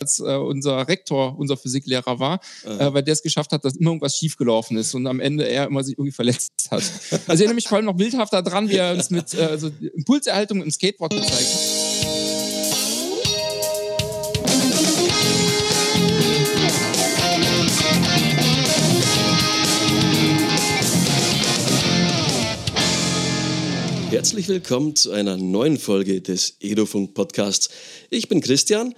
als äh, unser Rektor, unser Physiklehrer war, äh, weil der es geschafft hat, dass immer irgendwas schiefgelaufen ist und am Ende er immer sich irgendwie verletzt hat. Also ich erinnere mich vor allem noch bildhaft daran, wie er uns mit äh, also Impulserhaltung im Skateboard gezeigt hat. Herzlich willkommen zu einer neuen Folge des Edofunk Podcasts. Ich bin Christian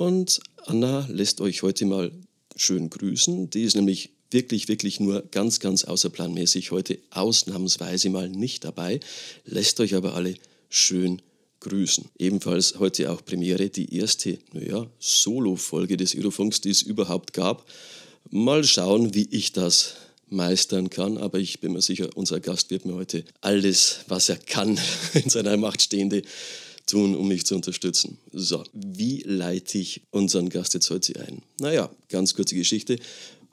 und Anna lässt euch heute mal schön grüßen. Die ist nämlich wirklich, wirklich nur ganz, ganz außerplanmäßig heute ausnahmsweise mal nicht dabei, lässt euch aber alle schön grüßen. Ebenfalls heute auch Premiere, die erste, naja, Solo-Folge des Edofunks, die es überhaupt gab. Mal schauen, wie ich das meistern kann. Aber ich bin mir sicher, unser Gast wird mir heute alles, was er kann, in seiner Macht Stehende tun, um mich zu unterstützen. So, wie leite ich unseren Gast jetzt heute ein? Naja, ganz kurze Geschichte.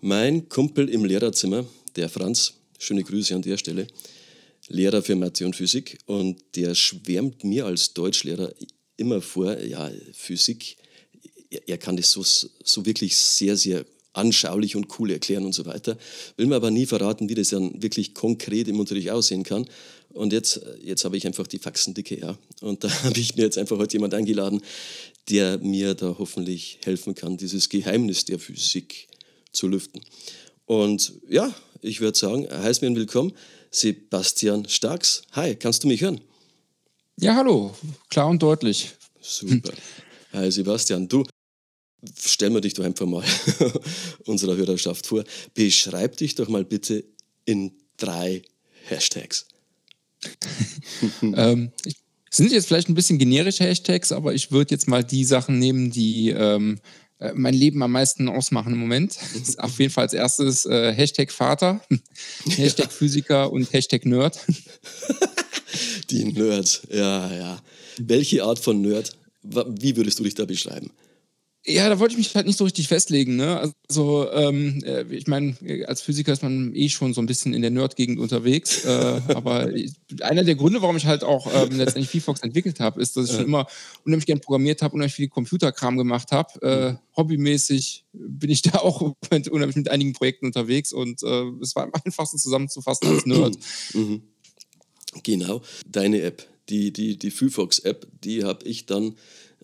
Mein Kumpel im Lehrerzimmer, der Franz, schöne Grüße an der Stelle, Lehrer für Mathe und Physik und der schwärmt mir als Deutschlehrer immer vor, ja, Physik, er kann das so, so wirklich sehr, sehr anschaulich und cool erklären und so weiter. Will mir aber nie verraten, wie das dann wirklich konkret im Unterricht aussehen kann. Und jetzt, jetzt habe ich einfach die Faxen dicke, ja. Und da habe ich mir jetzt einfach heute jemand eingeladen, der mir da hoffentlich helfen kann, dieses Geheimnis der Physik zu lüften. Und ja, ich würde sagen, heiß mir willkommen, Sebastian Starks. Hi, kannst du mich hören? Ja, hallo, klar und deutlich. Super. Hi Sebastian, du, stellen wir dich doch einfach mal unserer Hörerschaft vor. Beschreib dich doch mal bitte in drei Hashtags. ähm, sind jetzt vielleicht ein bisschen generische Hashtags, aber ich würde jetzt mal die Sachen nehmen, die ähm, äh, mein Leben am meisten ausmachen im Moment. Ist auf jeden Fall als erstes äh, Hashtag Vater, Hashtag Physiker und Hashtag Nerd. Die Nerds, ja, ja. Welche Art von Nerd? Wie würdest du dich da beschreiben? Ja, da wollte ich mich halt nicht so richtig festlegen. Ne? Also, ähm, äh, ich meine, als Physiker ist man eh schon so ein bisschen in der Nerd-Gegend unterwegs. Äh, aber einer der Gründe, warum ich halt auch ähm, letztendlich VFox entwickelt habe, ist, dass ich schon immer unheimlich gern programmiert habe, unheimlich viel Computerkram gemacht habe. Äh, hobbymäßig bin ich da auch unheimlich mit einigen Projekten unterwegs und äh, es war am einfachsten zusammenzufassen als Nerd. Mhm. Genau, deine App, die, die, die VFox-App, die habe ich dann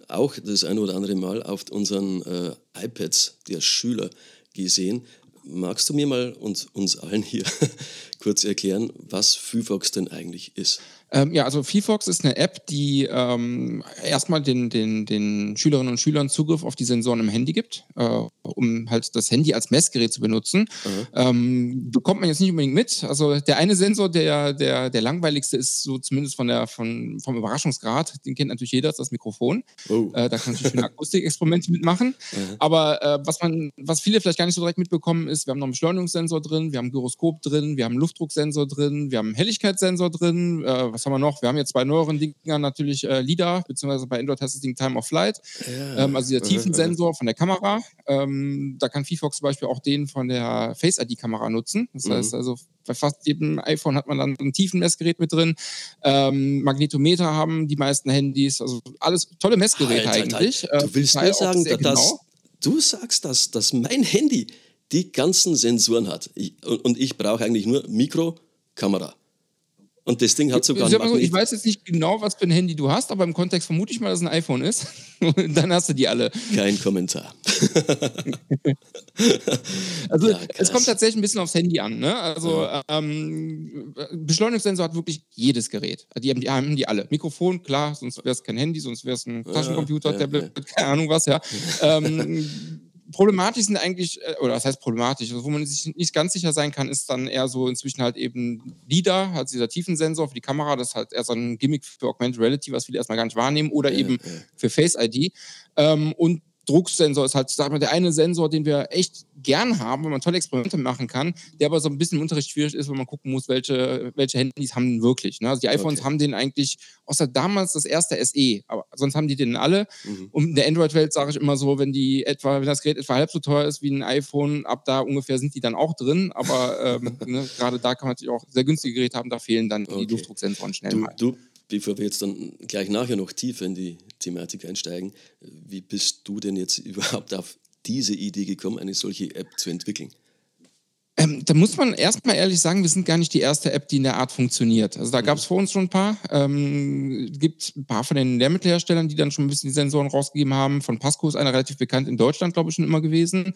auch das eine oder andere Mal auf unseren äh, iPads der Schüler gesehen. Magst du mir mal und uns allen hier kurz erklären, was Phyfox denn eigentlich ist? Ähm, ja, also VFox ist eine App, die ähm, erstmal den, den, den Schülerinnen und Schülern Zugriff auf die Sensoren im Handy gibt, äh, um halt das Handy als Messgerät zu benutzen. Ähm, bekommt man jetzt nicht unbedingt mit. Also der eine Sensor, der, der, der langweiligste ist, so zumindest von der, von, vom Überraschungsgrad, den kennt natürlich jeder, ist das Mikrofon. Oh. Äh, da kann man natürlich Akustikexperimente mitmachen. Mhm. Aber äh, was man, was viele vielleicht gar nicht so direkt mitbekommen, ist, wir haben noch einen Beschleunigungssensor drin, wir haben ein Gyroskop drin, wir haben einen Luftdrucksensor drin, wir haben einen Helligkeitssensor drin, äh, was haben wir noch? Wir haben jetzt bei neueren Dingen natürlich äh, LIDAR, beziehungsweise bei das Ding Time of Flight. Ja. Ähm, also der Tiefensensor von der Kamera. Ähm, da kann VFox zum Beispiel auch den von der Face ID-Kamera nutzen. Das mhm. heißt also, bei fast jedem iPhone hat man dann ein Tiefenmessgerät mit drin. Ähm, Magnetometer haben die meisten Handys. Also alles tolle Messgeräte Alter, eigentlich. Alter. Du willst mir sagen, dass, genau. du sagst, dass, dass mein Handy die ganzen Sensoren hat. Ich, und ich brauche eigentlich nur Mikro, Kamera. Und das Ding hat sogar einen Ich weiß jetzt nicht genau, was für ein Handy du hast, aber im Kontext vermute ich mal, dass es ein iPhone ist. dann hast du die alle. Kein Kommentar. also ja, es kommt tatsächlich ein bisschen aufs Handy an. Ne? Also ja. ähm, Beschleunigungssensor hat wirklich jedes Gerät. Die haben die, haben die alle. Mikrofon, klar, sonst wäre es kein Handy, sonst wäre es ein Taschencomputer, ja, Tablet, keine Ahnung was, ja. ähm, problematisch sind eigentlich, äh, oder was heißt problematisch, also wo man sich nicht ganz sicher sein kann, ist dann eher so inzwischen halt eben LIDAR, halt dieser Tiefensensor für die Kamera, das ist halt eher so ein Gimmick für Augmented Reality, was viele erstmal gar nicht wahrnehmen, oder ja, eben ja. für Face ID. Ähm, und Drucksensor ist halt, sag mal, der eine Sensor, den wir echt gern haben, weil man tolle Experimente machen kann, der aber so ein bisschen im Unterricht schwierig ist, weil man gucken muss, welche, welche Handys haben den wirklich. Ne? Also die iPhones okay. haben den eigentlich, außer damals das erste SE, aber sonst haben die den alle. Mhm. Und in der Android-Welt sage ich immer so, wenn die etwa, wenn das Gerät etwa halb so teuer ist wie ein iPhone, ab da ungefähr sind die dann auch drin. Aber ähm, ne, gerade da kann man natürlich auch sehr günstige Geräte haben, da fehlen dann okay. die Luftdrucksensoren schnell du, mal. Du bevor wir jetzt dann gleich nachher noch tiefer in die Thematik einsteigen, wie bist du denn jetzt überhaupt auf diese Idee gekommen, eine solche App zu entwickeln? Ähm, da muss man erstmal ehrlich sagen, wir sind gar nicht die erste App, die in der Art funktioniert. Also da mhm. gab es vor uns schon ein paar. Ähm, gibt ein paar von den Lehrmittelherstellern, die dann schon ein bisschen die Sensoren rausgegeben haben. Von Pasco ist einer relativ bekannt in Deutschland, glaube ich, schon immer gewesen.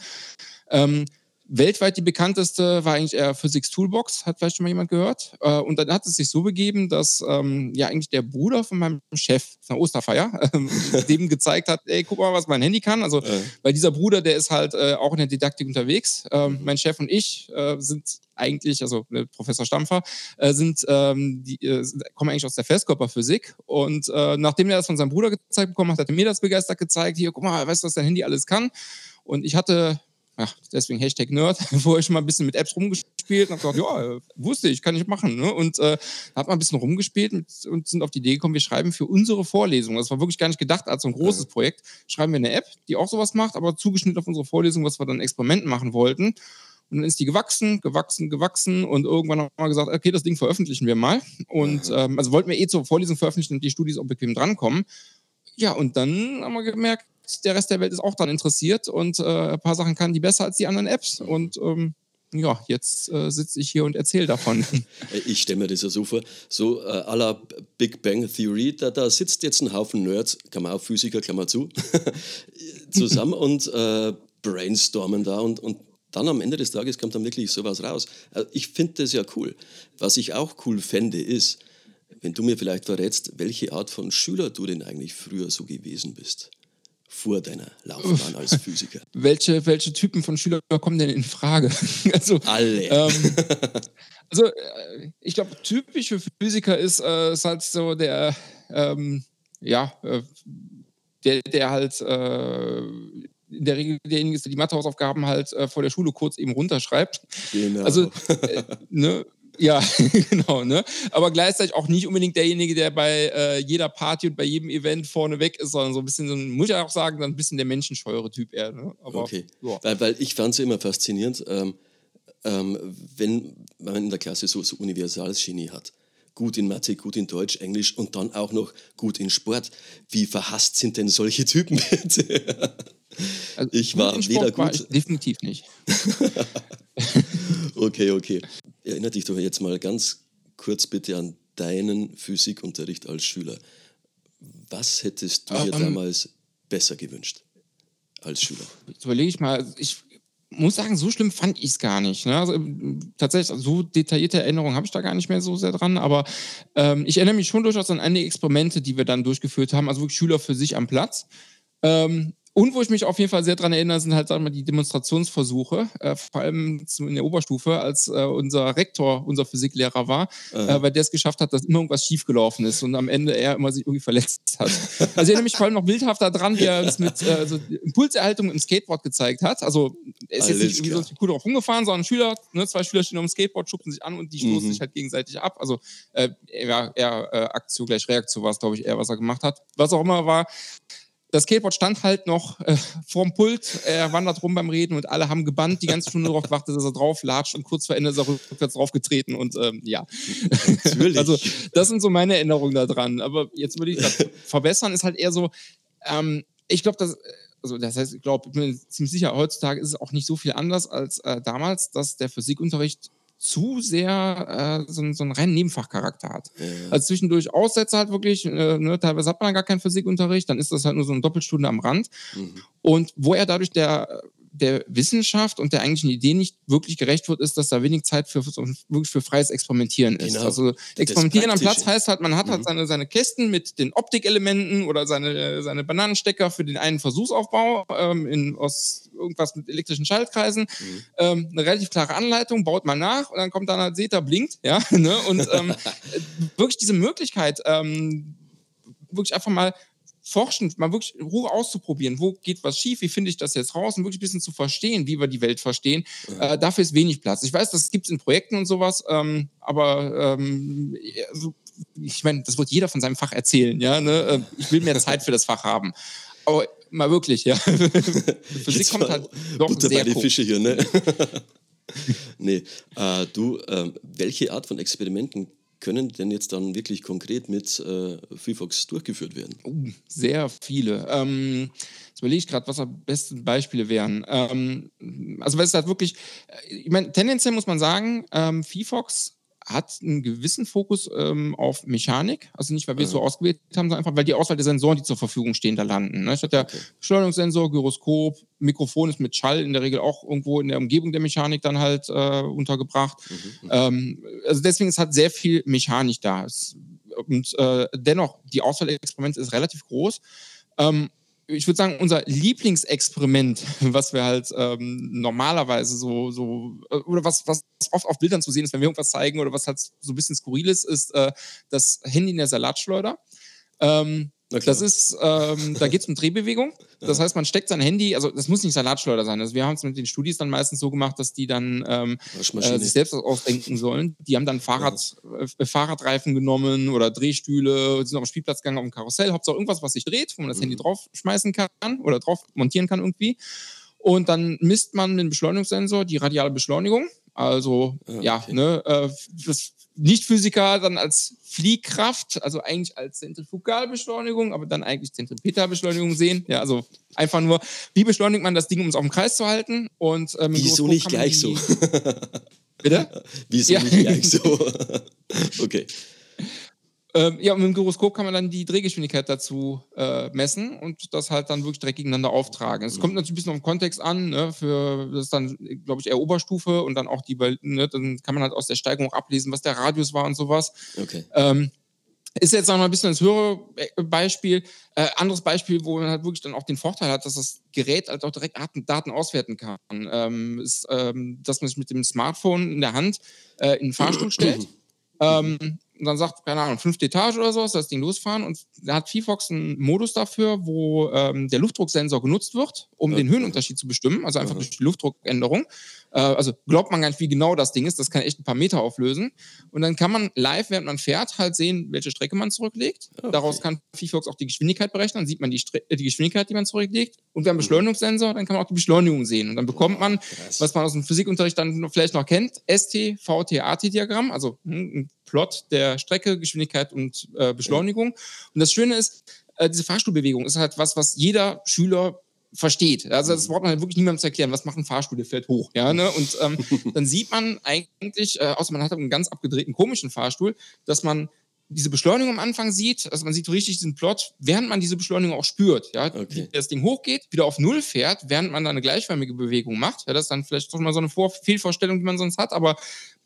Ähm, Weltweit die bekannteste war eigentlich eher Physics Toolbox, hat vielleicht schon mal jemand gehört. Äh, und dann hat es sich so begeben, dass ähm, ja eigentlich der Bruder von meinem Chef von der Osterfeier ähm, dem gezeigt hat, ey, guck mal, was mein Handy kann. Also, äh. weil dieser Bruder, der ist halt äh, auch in der Didaktik unterwegs. Ähm, mhm. Mein Chef und ich äh, sind eigentlich, also Professor Stampfer, äh, sind, ähm, die, äh, kommen eigentlich aus der Festkörperphysik. Und äh, nachdem er das von seinem Bruder gezeigt bekommen hat, hat er mir das begeistert gezeigt. Hier, guck mal, weißt du, was dein Handy alles kann? Und ich hatte ja, deswegen Hashtag Nerd, vorher schon mal ein bisschen mit Apps rumgespielt und habe gesagt, ja, wusste ich, kann ich machen. Ne? Und äh, habe mal ein bisschen rumgespielt und, und, sind auf die Idee gekommen, wir schreiben für unsere Vorlesung, das war wirklich gar nicht gedacht als so ein großes ja. Projekt, schreiben wir eine App, die auch sowas macht, aber zugeschnitten auf unsere Vorlesung, was wir dann Experimenten machen wollten. Und dann ist die gewachsen, gewachsen, gewachsen und irgendwann haben wir gesagt, okay, das Ding veröffentlichen wir mal. Und ähm, also wollten wir eh zur Vorlesung veröffentlichen und die Studis auch bequem drankommen. Ja, und dann haben wir gemerkt, der Rest der Welt ist auch daran interessiert und äh, ein paar Sachen kann die besser als die anderen Apps. Und ähm, ja, jetzt äh, sitze ich hier und erzähle davon. Ich stelle mir das ja so vor, so äh, à la Big Bang Theory, da, da sitzt jetzt ein Haufen Nerds, Klammer auf Physiker, Klammer zu, zusammen und äh, brainstormen da und, und dann am Ende des Tages kommt dann wirklich sowas raus. Also ich finde das ja cool. Was ich auch cool fände, ist, wenn du mir vielleicht verrätst, welche Art von Schüler du denn eigentlich früher so gewesen bist vor deiner Laufbahn als Physiker? welche, welche Typen von Schülern kommen denn in Frage? also, Alle. Ähm, also, äh, ich glaube, typisch für Physiker ist, äh, ist halt so der, ähm, ja, äh, der, der halt äh, in der Regel derjenige ist, der die Mathehausaufgaben halt äh, vor der Schule kurz eben runterschreibt. Genau. Also, ne, ja, genau, ne? Aber gleichzeitig auch nicht unbedingt derjenige, der bei äh, jeder Party und bei jedem Event vorne weg ist, sondern so ein bisschen, so ein, muss ich auch sagen, dann ein bisschen der menschenscheuere Typ eher. Ne? Aber, okay. Ja. Weil, weil ich fand es immer faszinierend, ähm, ähm, wenn man in der Klasse so, so universales Genie hat. Gut in Mathe, gut in Deutsch, Englisch und dann auch noch gut in Sport. Wie verhasst sind denn solche Typen bitte? Also ich war weder gut. Definitiv nicht. okay, okay. Erinnere dich doch jetzt mal ganz kurz bitte an deinen Physikunterricht als Schüler. Was hättest du dir um, damals besser gewünscht als Schüler? Jetzt überlege ich mal. Ich muss sagen, so schlimm fand ich es gar nicht. Ne? Also, tatsächlich, so detaillierte Erinnerungen habe ich da gar nicht mehr so sehr dran. Aber ähm, ich erinnere mich schon durchaus an einige Experimente, die wir dann durchgeführt haben. Also wirklich Schüler für sich am Platz. Ähm, und wo ich mich auf jeden Fall sehr dran erinnere, sind halt, sagen wir, die Demonstrationsversuche, äh, vor allem in der Oberstufe, als äh, unser Rektor unser Physiklehrer war, äh, weil der es geschafft hat, dass immer irgendwas schiefgelaufen ist und am Ende er immer sich irgendwie verletzt hat. Also ich erinnere mich vor allem noch bildhafter dran, wie er uns mit äh, also Impulserhaltung im Skateboard gezeigt hat. Also er ist Alles jetzt nicht irgendwie so cool drauf rumgefahren, sondern Schüler, ne, zwei Schüler stehen auf dem Skateboard, schubsen sich an und die stoßen mhm. sich halt gegenseitig ab. Also äh, eher, eher äh, Aktion gleich Reaktion war es, glaube ich, eher, was er gemacht hat. Was auch immer war, das Skateboard stand halt noch äh, vorm Pult, er wandert rum beim Reden und alle haben gebannt, die ganze Stunde darauf gewartet, dass er drauf latscht und kurz vor Ende ist er rückwärts draufgetreten und ähm, ja. Natürlich. Also das sind so meine Erinnerungen daran. Aber jetzt würde ich das verbessern, ist halt eher so, ähm, ich glaube, dass also das heißt, ich glaube, ich bin ziemlich sicher, heutzutage ist es auch nicht so viel anders als äh, damals, dass der Physikunterricht zu sehr äh, so, so einen reinen Nebenfachcharakter hat. Ja. Also zwischendurch Aussätze halt wirklich, äh, ne, teilweise hat man gar keinen Physikunterricht, dann ist das halt nur so eine Doppelstunde am Rand. Mhm. Und wo er dadurch der der Wissenschaft und der eigentlichen Idee nicht wirklich gerecht wird, ist, dass da wenig Zeit für, wirklich für freies Experimentieren ist. Genau. Also Experimentieren am Platz heißt halt, man hat halt mhm. seine, seine Kästen mit den Optikelementen oder seine, seine Bananenstecker für den einen Versuchsaufbau ähm, in, aus irgendwas mit elektrischen Schaltkreisen. Mhm. Ähm, eine relativ klare Anleitung, baut man nach und dann kommt dann halt, seht ihr, blinkt, ja, ne? und ähm, wirklich diese Möglichkeit, ähm, wirklich einfach mal forschen, mal wirklich in Ruhe auszuprobieren, wo geht was schief, wie finde ich das jetzt raus und wirklich ein bisschen zu verstehen, wie wir die Welt verstehen. Ja. Äh, dafür ist wenig Platz. Ich weiß, das gibt es in Projekten und sowas, ähm, aber ähm, also, ich meine, das wird jeder von seinem Fach erzählen. Ja, ne? Äh, ich will mehr Zeit für das Fach haben. Aber mal wirklich, ja. Physik kommt halt doch Butter sehr bei die Fische hier, ne? nee, äh, du, äh, welche Art von Experimenten können denn jetzt dann wirklich konkret mit äh, VFox durchgeführt werden? Uh, sehr viele. Ähm, jetzt überlege ich gerade, was am besten Beispiele wären. Ähm, also, weil es halt wirklich, äh, ich meine, tendenziell muss man sagen, ähm, VFox hat einen gewissen Fokus ähm, auf Mechanik. Also nicht, weil wir es so ausgewählt haben, sondern einfach, weil die Auswahl der Sensoren, die zur Verfügung stehen, da landen. Ne? Statt der okay. Beschleunigungssensor, Gyroskop, Mikrofon ist mit Schall in der Regel auch irgendwo in der Umgebung der Mechanik dann halt äh, untergebracht. Mhm, mhm. ähm, also deswegen ist halt sehr viel Mechanik da. Es, und äh, dennoch, die Auswahl der Experimente ist relativ groß. Ähm, ich würde sagen, unser Lieblingsexperiment, was wir halt ähm, normalerweise so, so äh, oder was, was oft auf Bildern zu sehen ist, wenn wir irgendwas zeigen oder was halt so ein bisschen skurril ist, ist äh, das Handy in der Salatschleuder. Ähm, das ist, ähm, da geht es um Drehbewegung. Das heißt, man steckt sein Handy, also das muss nicht Salatschleuder sein. Also wir haben es mit den Studis dann meistens so gemacht, dass die dann ähm, äh, sich selbst ausdenken sollen. Die haben dann Fahrrad, äh, Fahrradreifen genommen oder Drehstühle, sind auf den Spielplatz gegangen, auf dem Karussell, Hauptsache irgendwas, was sich dreht, wo man das mhm. Handy draufschmeißen kann oder drauf montieren kann irgendwie. Und dann misst man dem Beschleunigungssensor die radiale Beschleunigung. Also ah, ja, okay. ne, äh, das nicht-Physiker dann als Fliehkraft, also eigentlich als Zentrifugalbeschleunigung, aber dann eigentlich Zentripetalbeschleunigung sehen. Ja, also einfach nur, wie beschleunigt man das Ding, um es auf dem Kreis zu halten? Und ähm, Wieso nicht gleich so? Bitte? Wieso ja. nicht gleich so? okay. Ähm, ja, und mit dem Gyroskop kann man dann die Drehgeschwindigkeit dazu äh, messen und das halt dann wirklich direkt gegeneinander auftragen. Es kommt natürlich ein bisschen auf den Kontext an, ne, für das ist dann, glaube ich, eher Oberstufe und dann auch die, ne, dann kann man halt aus der Steigung ablesen, was der Radius war und sowas. Okay. Ähm, ist jetzt noch mal ein bisschen das höhere Beispiel. Äh, anderes Beispiel, wo man halt wirklich dann auch den Vorteil hat, dass das Gerät halt auch direkt Daten auswerten kann, ähm, ist, ähm, dass man sich mit dem Smartphone in der Hand äh, in den Fahrstuhl stellt. ähm, und dann sagt, keine Ahnung, fünfte Etage oder so, das Ding losfahren und da hat VFox einen Modus dafür, wo ähm, der Luftdrucksensor genutzt wird, um okay. den Höhenunterschied zu bestimmen, also einfach Aha. durch die Luftdruckänderung. Äh, also glaubt man gar nicht, wie genau das Ding ist, das kann echt ein paar Meter auflösen. Und dann kann man live, während man fährt, halt sehen, welche Strecke man zurücklegt. Okay. Daraus kann VFox auch die Geschwindigkeit berechnen, dann sieht man die, Stre die Geschwindigkeit, die man zurücklegt. Und wir haben einen mhm. Beschleunigungssensor, dann kann man auch die Beschleunigung sehen. Und dann bekommt man, was man aus dem Physikunterricht dann vielleicht noch kennt, ST, VT, AT-Diagramm, also hm, ein Plot der Strecke, Geschwindigkeit und äh, Beschleunigung. Und das Schöne ist, äh, diese Fahrstuhlbewegung ist halt was, was jeder Schüler versteht. Also das braucht man halt wirklich niemandem zu erklären, was macht ein Fahrstuhl, der fährt hoch. Ja, ne? Und ähm, dann sieht man eigentlich, äh, außer man hat einen ganz abgedrehten komischen Fahrstuhl, dass man diese Beschleunigung am Anfang sieht, also man sieht richtig diesen Plot, während man diese Beschleunigung auch spürt, ja, okay. wie das Ding hochgeht, wieder auf Null fährt, während man da eine gleichförmige Bewegung macht. Ja, das ist dann vielleicht doch mal so eine Vor Fehlvorstellung, die man sonst hat, aber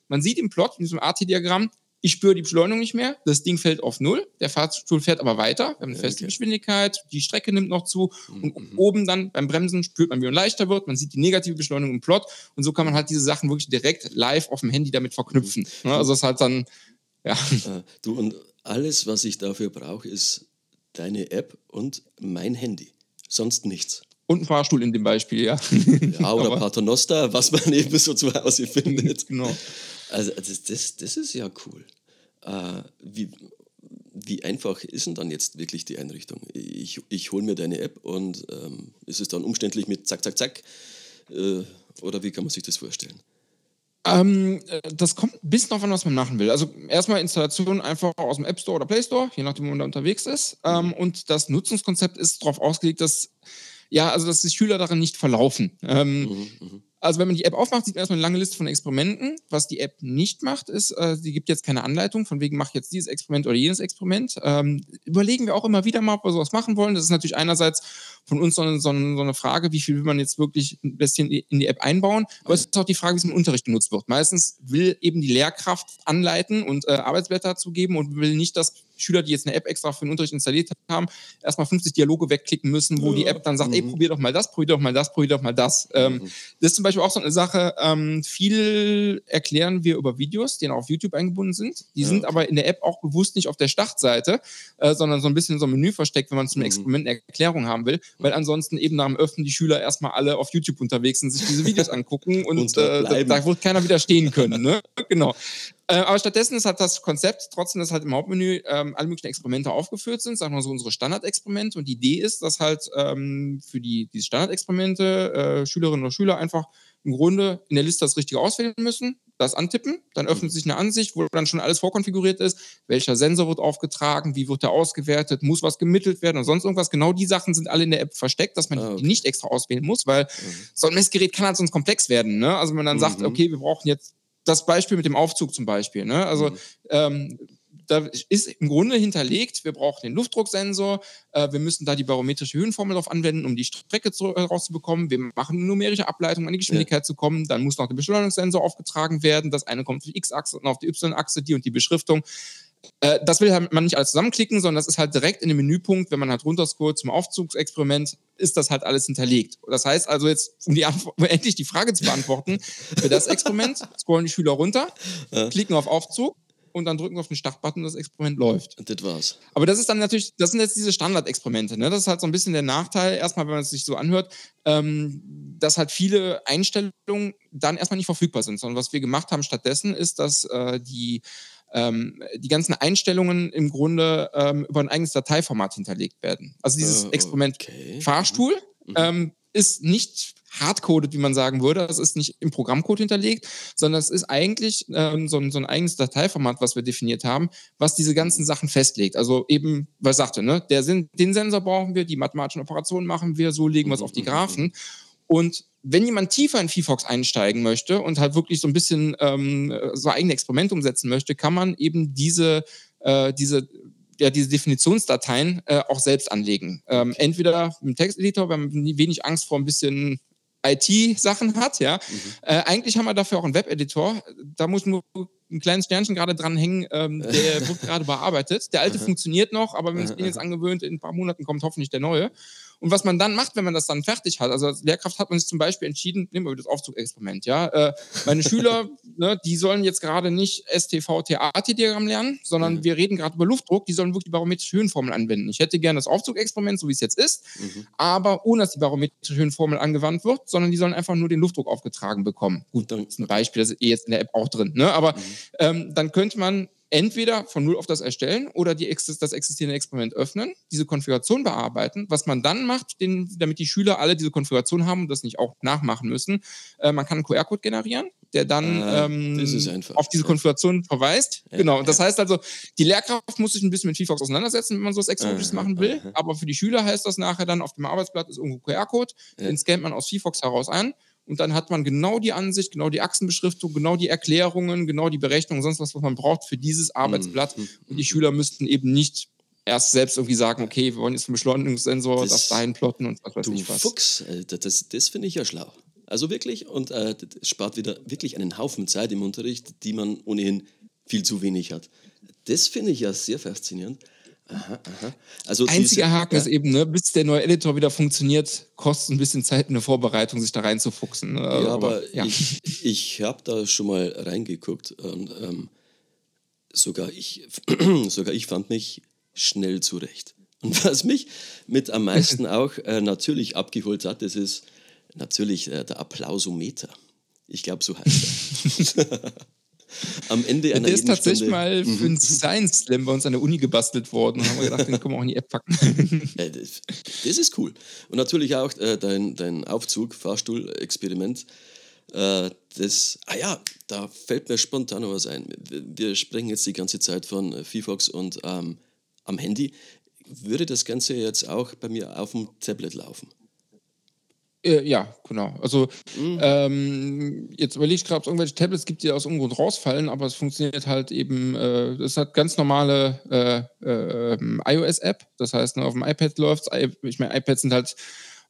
man sieht im Plot, in diesem AT-Diagramm, ich spüre die Beschleunigung nicht mehr. Das Ding fällt auf Null. Der Fahrstuhl fährt aber weiter. Wir haben eine feste okay. Geschwindigkeit. Die Strecke nimmt noch zu. Und mhm. oben dann beim Bremsen spürt man, wie man leichter wird. Man sieht die negative Beschleunigung im Plot. Und so kann man halt diese Sachen wirklich direkt live auf dem Handy damit verknüpfen. Mhm. Also das ist halt dann, ja. Äh, du, und alles, was ich dafür brauche, ist deine App und mein Handy. Sonst nichts. Und ein Fahrstuhl in dem Beispiel, ja. Ja, oder Paternoster, was man eben so zu Hause findet. genau. Also das, das, das ist ja cool. Äh, wie, wie einfach ist denn dann jetzt wirklich die Einrichtung? Ich, ich hole mir deine App und ähm, ist es dann umständlich mit zack, zack, zack? Äh, oder wie kann man sich das vorstellen? Ähm, äh, das kommt ein bisschen darauf an, was man machen will. Also erstmal Installation einfach aus dem App Store oder Play Store, je nachdem, wo man da unterwegs ist. Ähm, mhm. und das Nutzungskonzept ist darauf ausgelegt, dass ja, also dass die Schüler darin nicht verlaufen. Ähm, mhm, mhm. Also wenn man die App aufmacht, sieht man erstmal eine lange Liste von Experimenten. Was die App nicht macht, ist, äh, sie gibt jetzt keine Anleitung, von wegen mach jetzt dieses Experiment oder jenes Experiment. Ähm, überlegen wir auch immer wieder mal, ob wir sowas machen wollen. Das ist natürlich einerseits von uns so eine, so eine Frage, wie viel will man jetzt wirklich ein bisschen in die App einbauen. Aber es ist auch die Frage, wie es im Unterricht genutzt wird. Meistens will eben die Lehrkraft anleiten und äh, Arbeitsblätter zu geben und will nicht, dass Schüler, die jetzt eine App extra für den Unterricht installiert haben, erstmal 50 Dialoge wegklicken müssen, wo ja. die App dann sagt, mhm. ey, probier doch mal das, probier doch mal das, probier doch mal das. Ähm, mhm. das ist zum Beispiel auch so eine Sache, ähm, viel erklären wir über Videos, die auf YouTube eingebunden sind. Die ja, sind aber in der App auch bewusst nicht auf der Startseite, äh, sondern so ein bisschen so ein Menü versteckt, wenn man zum mhm. Experiment eine Erklärung haben will, weil ansonsten eben nach dem Öffnen die Schüler erstmal alle auf YouTube unterwegs sind, sich diese Videos angucken und, und äh, da, da wird keiner widerstehen können. Ne? genau. Äh, aber stattdessen ist halt das Konzept trotzdem, dass halt im Hauptmenü ähm, alle möglichen Experimente aufgeführt sind, sagen wir so unsere Standardexperimente. Und die Idee ist, dass halt ähm, für die, diese Standardexperimente äh, Schülerinnen oder Schüler einfach im Grunde in der Liste das Richtige auswählen müssen. das antippen, dann öffnet sich eine Ansicht, wo dann schon alles vorkonfiguriert ist, welcher Sensor wird aufgetragen, wie wird der ausgewertet, muss was gemittelt werden und sonst irgendwas. Genau die Sachen sind alle in der App versteckt, dass man ah, okay. die nicht extra auswählen muss, weil mhm. so ein Messgerät kann halt sonst komplex werden. Ne? Also wenn man dann mhm. sagt, okay, wir brauchen jetzt das Beispiel mit dem Aufzug zum Beispiel. Ne? Also mhm. ähm, da ist im Grunde hinterlegt, wir brauchen den Luftdrucksensor, äh, wir müssen da die barometrische Höhenformel drauf anwenden, um die Strecke zu, äh, rauszubekommen. Wir machen eine numerische Ableitung, an die Geschwindigkeit ja. zu kommen. Dann muss noch der Beschleunigungssensor aufgetragen werden. Das eine kommt auf die X-Achse und auf die Y-Achse, die und die Beschriftung. Äh, das will halt man nicht alles zusammenklicken, sondern das ist halt direkt in dem Menüpunkt, wenn man halt runterscrollt zum Aufzugsexperiment, ist das halt alles hinterlegt. Das heißt also jetzt, um die endlich die Frage zu beantworten, für das Experiment scrollen die Schüler runter, ja. klicken auf Aufzug und dann drücken auf den Startbutton und das Experiment läuft. Und das war's. Aber das ist dann natürlich, das sind jetzt diese Standardexperimente. Ne? Das ist halt so ein bisschen der Nachteil, erstmal, wenn man es sich so anhört, ähm, dass halt viele Einstellungen dann erstmal nicht verfügbar sind. Sondern was wir gemacht haben stattdessen, ist, dass äh, die ähm, die ganzen Einstellungen im Grunde ähm, über ein eigenes Dateiformat hinterlegt werden. Also dieses uh, Experiment okay. Fahrstuhl mhm. ähm, ist nicht hardcoded, wie man sagen würde. Das ist nicht im Programmcode hinterlegt, sondern es ist eigentlich ähm, so, ein, so, ein, eigenes Dateiformat, was wir definiert haben, was diese ganzen Sachen festlegt. Also eben, was sagte, ne, der, den Sensor brauchen wir, die mathematischen Operationen machen wir, so legen wir es auf die Graphen. Und wenn jemand tiefer in VFox einsteigen möchte und halt wirklich so ein bisschen ähm, so eigene Experimente umsetzen möchte, kann man eben diese, äh, diese ja diese Definitionsdateien äh, auch selbst anlegen. Ähm, entweder im Texteditor, wenn man wenig Angst vor ein bisschen IT-Sachen hat, ja. Mhm. Äh, eigentlich haben wir dafür auch einen Webeditor. Da muss nur ein kleines Sternchen gerade dran hängen, ähm, der wird gerade bearbeitet. Der alte funktioniert noch, aber wenn man sich jetzt angewöhnt, in ein paar Monaten kommt hoffentlich der neue. Und was man dann macht, wenn man das dann fertig hat, also als Lehrkraft hat man sich zum Beispiel entschieden, nehmen wir das Aufzugexperiment, ja. Äh, meine Schüler, ne, die sollen jetzt gerade nicht STV-TAT-Diagramm lernen, sondern mhm. wir reden gerade über Luftdruck, die sollen wirklich die barometrische Höhenformel anwenden. Ich hätte gerne das Aufzugexperiment, so wie es jetzt ist, mhm. aber ohne dass die barometrische Höhenformel angewandt wird, sondern die sollen einfach nur den Luftdruck aufgetragen bekommen. Gut, das ist ein Beispiel, das ist eh jetzt in der App auch drin, ne? Aber mhm. ähm, dann könnte man entweder von null auf das erstellen oder die, das existierende Experiment öffnen, diese Konfiguration bearbeiten. Was man dann macht, den, damit die Schüler alle diese Konfiguration haben und das nicht auch nachmachen müssen, äh, man kann einen QR-Code generieren, der dann äh, ähm, auf diese Konfiguration verweist. Ja, genau. Und das ja. heißt also, die Lehrkraft muss sich ein bisschen mit VFox auseinandersetzen, wenn man so was Exotisches machen will. Aber für die Schüler heißt das nachher dann, auf dem Arbeitsblatt ist irgendwo QR-Code, den scannt man aus VFox heraus ein und dann hat man genau die Ansicht, genau die Achsenbeschriftung, genau die Erklärungen, genau die Berechnung, sonst was, was man braucht für dieses Arbeitsblatt. Mhm. Und die Schüler müssten eben nicht erst selbst irgendwie sagen, okay, wir wollen jetzt einen Beschleunigungssensor das, das dahin plotten und was weiß du ich was. Fuchs, das, das finde ich ja schlau. Also wirklich, und äh, das spart wieder wirklich einen Haufen Zeit im Unterricht, die man ohnehin viel zu wenig hat. Das finde ich ja sehr faszinierend. Aha, aha. Also Einziger diese, Haken ja. ist eben, ne, bis der neue Editor wieder funktioniert, kostet ein bisschen Zeit in der Vorbereitung, sich da reinzufuchsen. Ne? Ja, aber, aber ja. ich, ich habe da schon mal reingeguckt und ähm, sogar, ich, sogar ich fand mich schnell zurecht. Und was mich mit am meisten auch äh, natürlich abgeholt hat, das ist natürlich äh, der Applausometer. Ich glaube, so heißt er. am Ende einer Der ist tatsächlich Stunde. mal für einen Science Slam bei uns an der Uni gebastelt worden. Und haben wir gedacht, den können wir auch in die App packen. das, das, ist cool. Und natürlich auch äh, dein, dein Aufzug, Fahrstuhl-Experiment. Äh, das, ah ja, da fällt mir spontan noch was ein. Wir sprechen jetzt die ganze Zeit von VFox und ähm, am Handy. Würde das Ganze jetzt auch bei mir auf dem Tablet laufen? Äh, ja, genau. Also mhm. ähm, jetzt überlege ich gerade, ob es irgendwelche Tablets gibt, die aus irgendeinem Grund rausfallen, aber es funktioniert halt eben, äh, es hat ganz normale äh, äh, iOS-App, das heißt, ne, auf dem iPad läuft es. Ich meine, iPads sind halt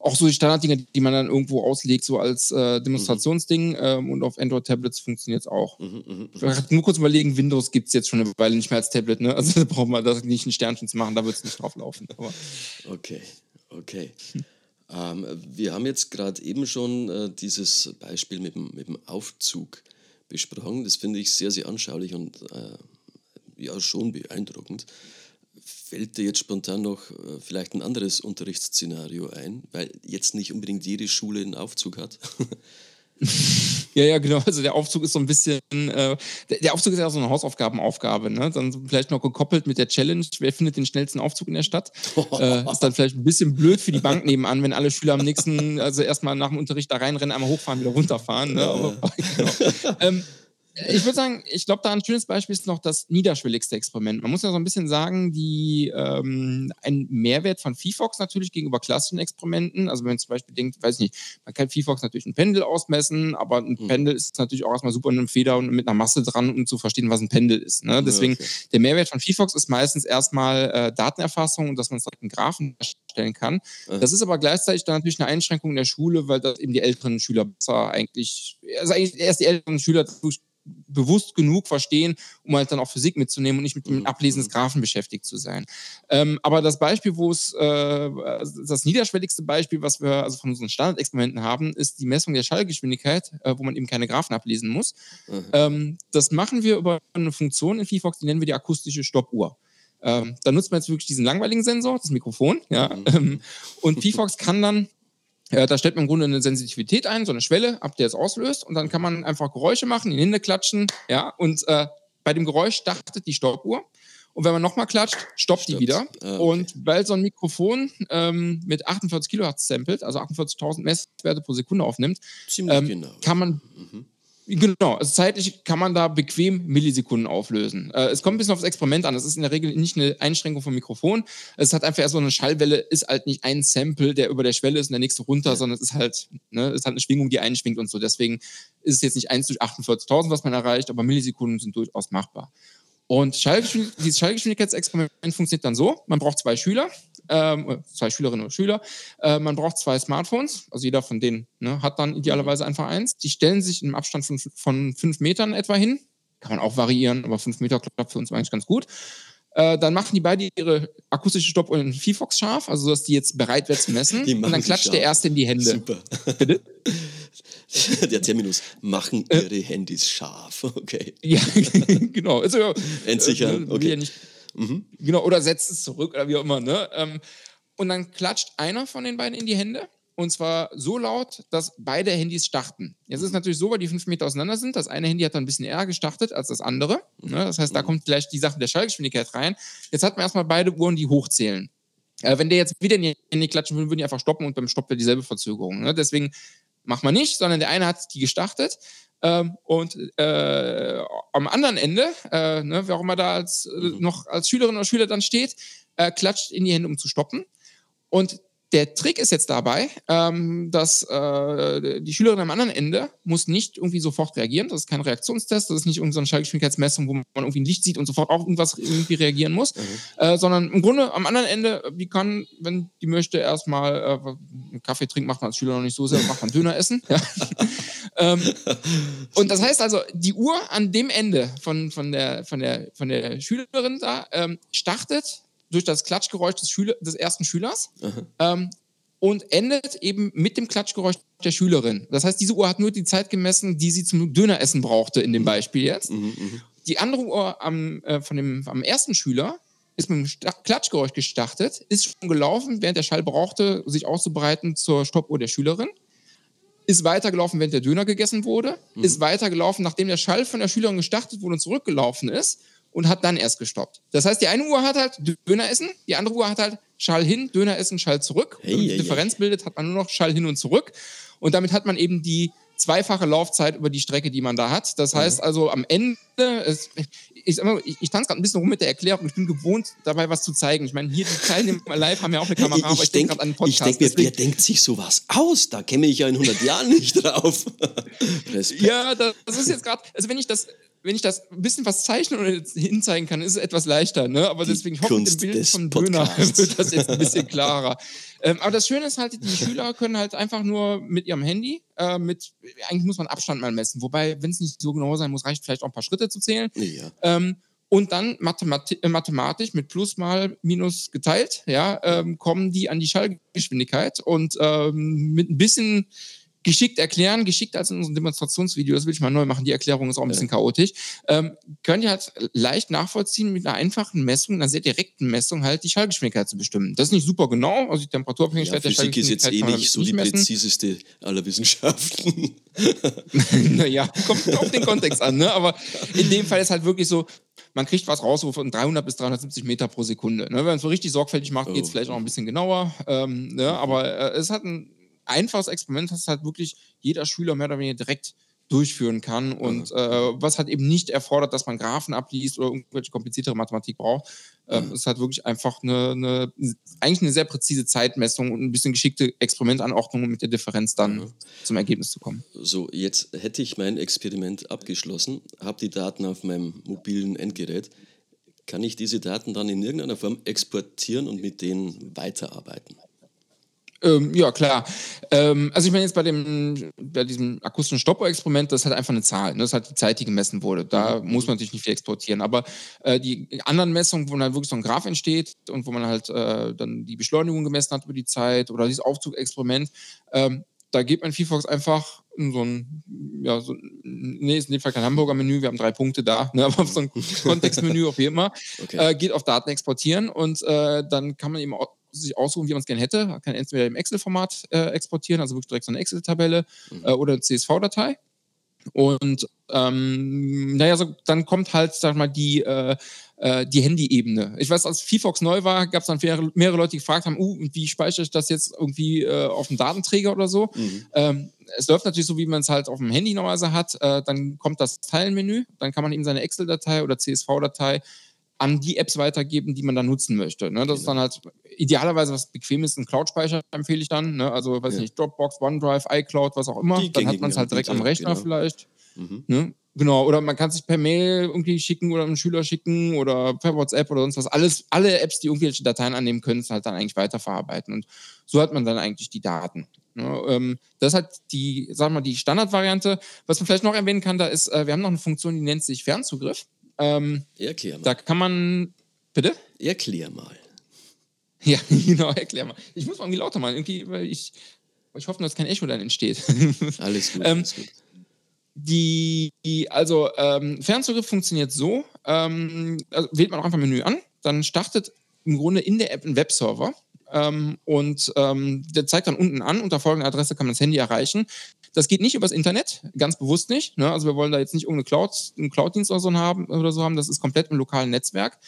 auch so die Standarddinger, die man dann irgendwo auslegt, so als äh, Demonstrationsding. Mhm. Ähm, und auf Android-Tablets funktioniert es auch. Mhm, mh, mh. Ich nur kurz überlegen, Windows gibt es jetzt schon eine Weile nicht mehr als Tablet, ne? Also da braucht man das nicht ein Sternchen zu machen, da wird es nicht drauf laufen. Aber. Okay, okay. Hm. Ähm, wir haben jetzt gerade eben schon äh, dieses Beispiel mit dem, mit dem Aufzug besprochen. Das finde ich sehr, sehr anschaulich und äh, ja, schon beeindruckend. Fällt dir jetzt spontan noch äh, vielleicht ein anderes Unterrichtsszenario ein, weil jetzt nicht unbedingt jede Schule einen Aufzug hat? Ja, ja, genau. Also der Aufzug ist so ein bisschen, äh, der Aufzug ist ja so eine Hausaufgabenaufgabe, ne? Dann vielleicht noch gekoppelt mit der Challenge, wer findet den schnellsten Aufzug in der Stadt? äh, ist dann vielleicht ein bisschen blöd für die Bank nebenan, wenn alle Schüler am nächsten, also erstmal nach dem Unterricht da reinrennen, einmal hochfahren, wieder runterfahren. Ne? Aber, genau. ähm, ich würde sagen, ich glaube, da ein schönes Beispiel ist noch das niederschwelligste Experiment. Man muss ja so ein bisschen sagen, die ähm, ein Mehrwert von VFox natürlich gegenüber klassischen Experimenten. Also wenn man zum Beispiel denkt, weiß nicht, man kann VFox natürlich ein Pendel ausmessen, aber ein mhm. Pendel ist natürlich auch erstmal super in einem Feder und mit einer Masse dran, um zu verstehen, was ein Pendel ist. Ne? Deswegen, okay. der Mehrwert von VFox ist meistens erstmal äh, Datenerfassung und dass man es direkt in Graphen erstellen kann. Mhm. Das ist aber gleichzeitig dann natürlich eine Einschränkung in der Schule, weil das eben die älteren Schüler besser eigentlich, also eigentlich erst die älteren Schüler bewusst genug verstehen, um halt dann auch Physik mitzunehmen und nicht mit dem mhm. Ablesen des. Graphen beschäftigt zu sein. Ähm, aber das Beispiel, wo es, äh, das niederschwelligste Beispiel, was wir also von unseren Standardexperimenten haben, ist die Messung der Schallgeschwindigkeit, äh, wo man eben keine Graphen ablesen muss. Mhm. Ähm, das machen wir über eine Funktion in VFox, die nennen wir die akustische Stoppuhr. Ähm, da nutzt man jetzt wirklich diesen langweiligen Sensor, das Mikrofon, ja, mhm. Und VFox kann dann äh, da stellt man im Grunde eine Sensitivität ein, so eine Schwelle, ab der es auslöst. Und dann kann man einfach Geräusche machen, in Hände klatschen. Ja, und äh, bei dem Geräusch startet die Stoppuhr. Und wenn man nochmal klatscht, stoppt Stimmt. die wieder. Ah, okay. Und weil so ein Mikrofon ähm, mit 48 Kilohertz samplet, also 48.000 Messwerte pro Sekunde aufnimmt, ähm, genau. kann man mhm. Genau, also zeitlich kann man da bequem Millisekunden auflösen. Äh, es kommt ein bisschen aufs Experiment an. Das ist in der Regel nicht eine Einschränkung vom Mikrofon. Es hat einfach erst so eine Schallwelle, ist halt nicht ein Sample, der über der Schwelle ist und der nächste runter, sondern es ist halt, ne, es hat eine Schwingung, die einschwingt und so. Deswegen ist es jetzt nicht 1 durch 48.000, was man erreicht, aber Millisekunden sind durchaus machbar. Und Schallgeschwindig dieses Schallgeschwindigkeitsexperiment funktioniert dann so: Man braucht zwei Schüler, ähm, zwei Schülerinnen und Schüler. Äh, man braucht zwei Smartphones, also jeder von denen ne, hat dann idealerweise einfach eins. Die stellen sich im Abstand von, von fünf Metern etwa hin. Kann man auch variieren, aber fünf Meter klappt für uns eigentlich ganz gut. Äh, dann machen die beide ihre akustische Stoppuhr in VFox scharf, also dass die jetzt bereit wird zu messen. und dann klatscht scharf. der erste in die Hände. Super. Bitte? Der Terminus, machen äh. ihre äh, Handys scharf, okay. Ja, genau. Also, Entsichern, äh, okay. Ja nicht, mhm. Genau, oder setzt es zurück oder wie auch immer. Ne? Ähm, und dann klatscht einer von den beiden in die Hände und zwar so laut, dass beide Handys starten. Jetzt ist es natürlich so, weil die fünf Meter auseinander sind. Das eine Handy hat dann ein bisschen eher gestartet als das andere. Ne? Das heißt, da kommt gleich die Sache der Schallgeschwindigkeit rein. Jetzt hat man erstmal beide Uhren, die hochzählen. Äh, wenn der jetzt wieder in die Handy klatschen würde, würden die einfach stoppen und beim Stopp wäre dieselbe Verzögerung. Ne? Deswegen macht man nicht, sondern der eine hat die gestartet ähm, und äh, am anderen Ende, äh, ne, wer auch immer da als, äh, mhm. noch als Schülerin oder Schüler dann steht, äh, klatscht in die Hände, um zu stoppen. Und der Trick ist jetzt dabei, ähm, dass äh, die Schülerin am anderen Ende muss nicht irgendwie sofort reagieren. Das ist kein Reaktionstest, das ist nicht irgendeine Schallgeschwindigkeitsmessung, wo man irgendwie ein Licht sieht und sofort auch irgendwas irgendwie reagieren muss, mhm. äh, sondern im Grunde am anderen Ende, die kann, wenn die möchte, erstmal äh, einen Kaffee trinken, macht man als Schüler noch nicht so sehr, macht man Döner essen. Ja. ähm, und das heißt also, die Uhr an dem Ende von, von, der, von, der, von der Schülerin da ähm, startet durch das Klatschgeräusch des, Schüler, des ersten Schülers ähm, und endet eben mit dem Klatschgeräusch der Schülerin. Das heißt, diese Uhr hat nur die Zeit gemessen, die sie zum Döneressen brauchte, in dem mhm. Beispiel jetzt. Mhm, mh. Die andere Uhr am, äh, von dem, am ersten Schüler ist mit dem Klatschgeräusch gestartet, ist schon gelaufen, während der Schall brauchte, sich auszubreiten zur Stoppuhr der Schülerin. Ist weitergelaufen, während der Döner gegessen wurde. Mhm. Ist weitergelaufen, nachdem der Schall von der Schülerin gestartet wurde und zurückgelaufen ist und hat dann erst gestoppt. Das heißt, die eine Uhr hat halt Döner essen, die andere Uhr hat halt Schall hin, Döner essen, Schall zurück. Hey, und die hey, Differenz hey. bildet, hat man nur noch Schall hin und zurück. Und damit hat man eben die zweifache Laufzeit über die Strecke, die man da hat. Das heißt mhm. also am Ende, es, ich, ich, ich tanze gerade ein bisschen rum mit der Erklärung, ich bin gewohnt, dabei was zu zeigen. Ich meine, hier die Teilnehmer live haben ja auch eine Kamera, ich aber ich denke gerade an den Podcast. Ich denke, wer denkt sich sowas aus? Da käme ich ja in 100 Jahren nicht drauf. ja, das, das ist jetzt gerade, also wenn ich das wenn ich das ein bisschen was zeichnen oder hinzeigen kann, ist es etwas leichter. Ne? Aber die deswegen, ich hoffe, mit dem Bild von Döner wird das jetzt ein bisschen klarer. ähm, aber das Schöne ist halt, die Schüler können halt einfach nur mit ihrem Handy, äh, mit, eigentlich muss man Abstand mal messen. Wobei, wenn es nicht so genau sein muss, reicht vielleicht auch ein paar Schritte zu zählen. Ja. Ähm, und dann Mathemati äh, mathematisch mit Plus mal Minus geteilt, ja, ähm, kommen die an die Schallgeschwindigkeit und ähm, mit ein bisschen geschickt erklären, geschickt als in unserem Demonstrationsvideo, das will ich mal neu machen, die Erklärung ist auch ein bisschen chaotisch, ähm, könnt ihr halt leicht nachvollziehen, mit einer einfachen Messung, einer sehr direkten Messung halt die Schallgeschwindigkeit zu bestimmen. Das ist nicht super genau, also die Temperaturabhängigkeit ja, der Physik ist jetzt eh nicht so die messen. präziseste aller Wissenschaften. naja, kommt auf den Kontext an, ne? aber in dem Fall ist halt wirklich so, man kriegt was raus so von 300 bis 370 Meter pro Sekunde. Ne? Wenn man es so richtig sorgfältig macht, geht es oh. vielleicht auch ein bisschen genauer. Ähm, ne? Aber äh, es hat ein einfaches Experiment, dass halt wirklich jeder Schüler mehr oder weniger direkt durchführen kann und äh, was halt eben nicht erfordert, dass man Graphen abliest oder irgendwelche kompliziertere Mathematik braucht. Ähm, mhm. Es halt wirklich einfach eine, eine, eigentlich eine sehr präzise Zeitmessung und ein bisschen geschickte Experimentanordnung, um mit der Differenz dann mhm. zum Ergebnis zu kommen. So, jetzt hätte ich mein Experiment abgeschlossen, habe die Daten auf meinem mobilen Endgerät. Kann ich diese Daten dann in irgendeiner Form exportieren und mit denen weiterarbeiten? Ähm, ja, klar. Ähm, also ich meine jetzt bei dem, bei diesem akustischen Stoppuhr-Experiment, das ist halt einfach eine Zahl. Ne? Das ist halt die Zeit, die gemessen wurde. Da mhm. muss man natürlich nicht viel exportieren. Aber äh, die anderen Messungen, wo dann wirklich so ein Graph entsteht und wo man halt äh, dann die Beschleunigung gemessen hat über die Zeit oder dieses Aufzugexperiment, ähm, da geht man VFox einfach in so ein, ja, so, nee, ist in dem Fall kein Hamburger Menü, wir haben drei Punkte da, ne, aber auf so ein Kontextmenü auf wie immer, okay. äh, geht auf Daten exportieren und äh, dann kann man eben auch sich aussuchen, wie man es gerne hätte. Man kann entweder im Excel-Format äh, exportieren, also wirklich direkt so eine Excel-Tabelle mhm. äh, oder eine CSV-Datei. Und ähm, naja, so, dann kommt halt, sag mal, die, äh, äh, die Handy-Ebene. Ich weiß, als VFox neu war, gab es dann mehrere, mehrere, Leute, die gefragt haben, uh, wie speichere ich das jetzt irgendwie äh, auf dem Datenträger oder so? Mhm. Ähm, es läuft natürlich so, wie man es halt auf dem Handy normalerweise hat. Äh, dann kommt das Teilenmenü, dann kann man eben seine Excel-Datei oder CSV-Datei an die Apps weitergeben, die man dann nutzen möchte. Ne? Das ist dann halt idealerweise was Bequemes, ein Cloud-Speicher empfehle ich dann. Ne? Also, weiß ja. nicht, Dropbox, OneDrive, iCloud, was auch immer. Die dann hat man es halt direkt am Rechner genau. vielleicht. Mhm. Ne? Genau, oder man kann sich per Mail irgendwie schicken oder einem Schüler schicken oder per WhatsApp oder sonst was. Alles, alle Apps, die irgendwelche Dateien annehmen können, halt dann eigentlich weiterverarbeiten. Und so hat man dann eigentlich die Daten. Ne? Ähm, das ist halt die, sagen wir mal, die Standardvariante. Was man vielleicht noch erwähnen kann, da ist, äh, wir haben noch eine Funktion, die nennt sich Fernzugriff. Ähm, Erklär mal. Da kann man. Bitte? Erklär mal. Ja, genau, erklär mal. Ich muss mal irgendwie lauter machen, irgendwie, weil ich, ich hoffe, dass kein Echo dann entsteht. Alles gut, ähm, alles gut. Die, also ähm, Fernzugriff funktioniert so: ähm, also wählt man auch einfach Menü an, dann startet im Grunde in der App ein Webserver ähm, und ähm, der zeigt dann unten an, unter folgender Adresse kann man das Handy erreichen. Das geht nicht übers Internet, ganz bewusst nicht. Ne? Also wir wollen da jetzt nicht irgendeine Cloud, einen Cloud-Dienst oder so haben oder so haben. Das ist komplett im lokalen Netzwerk.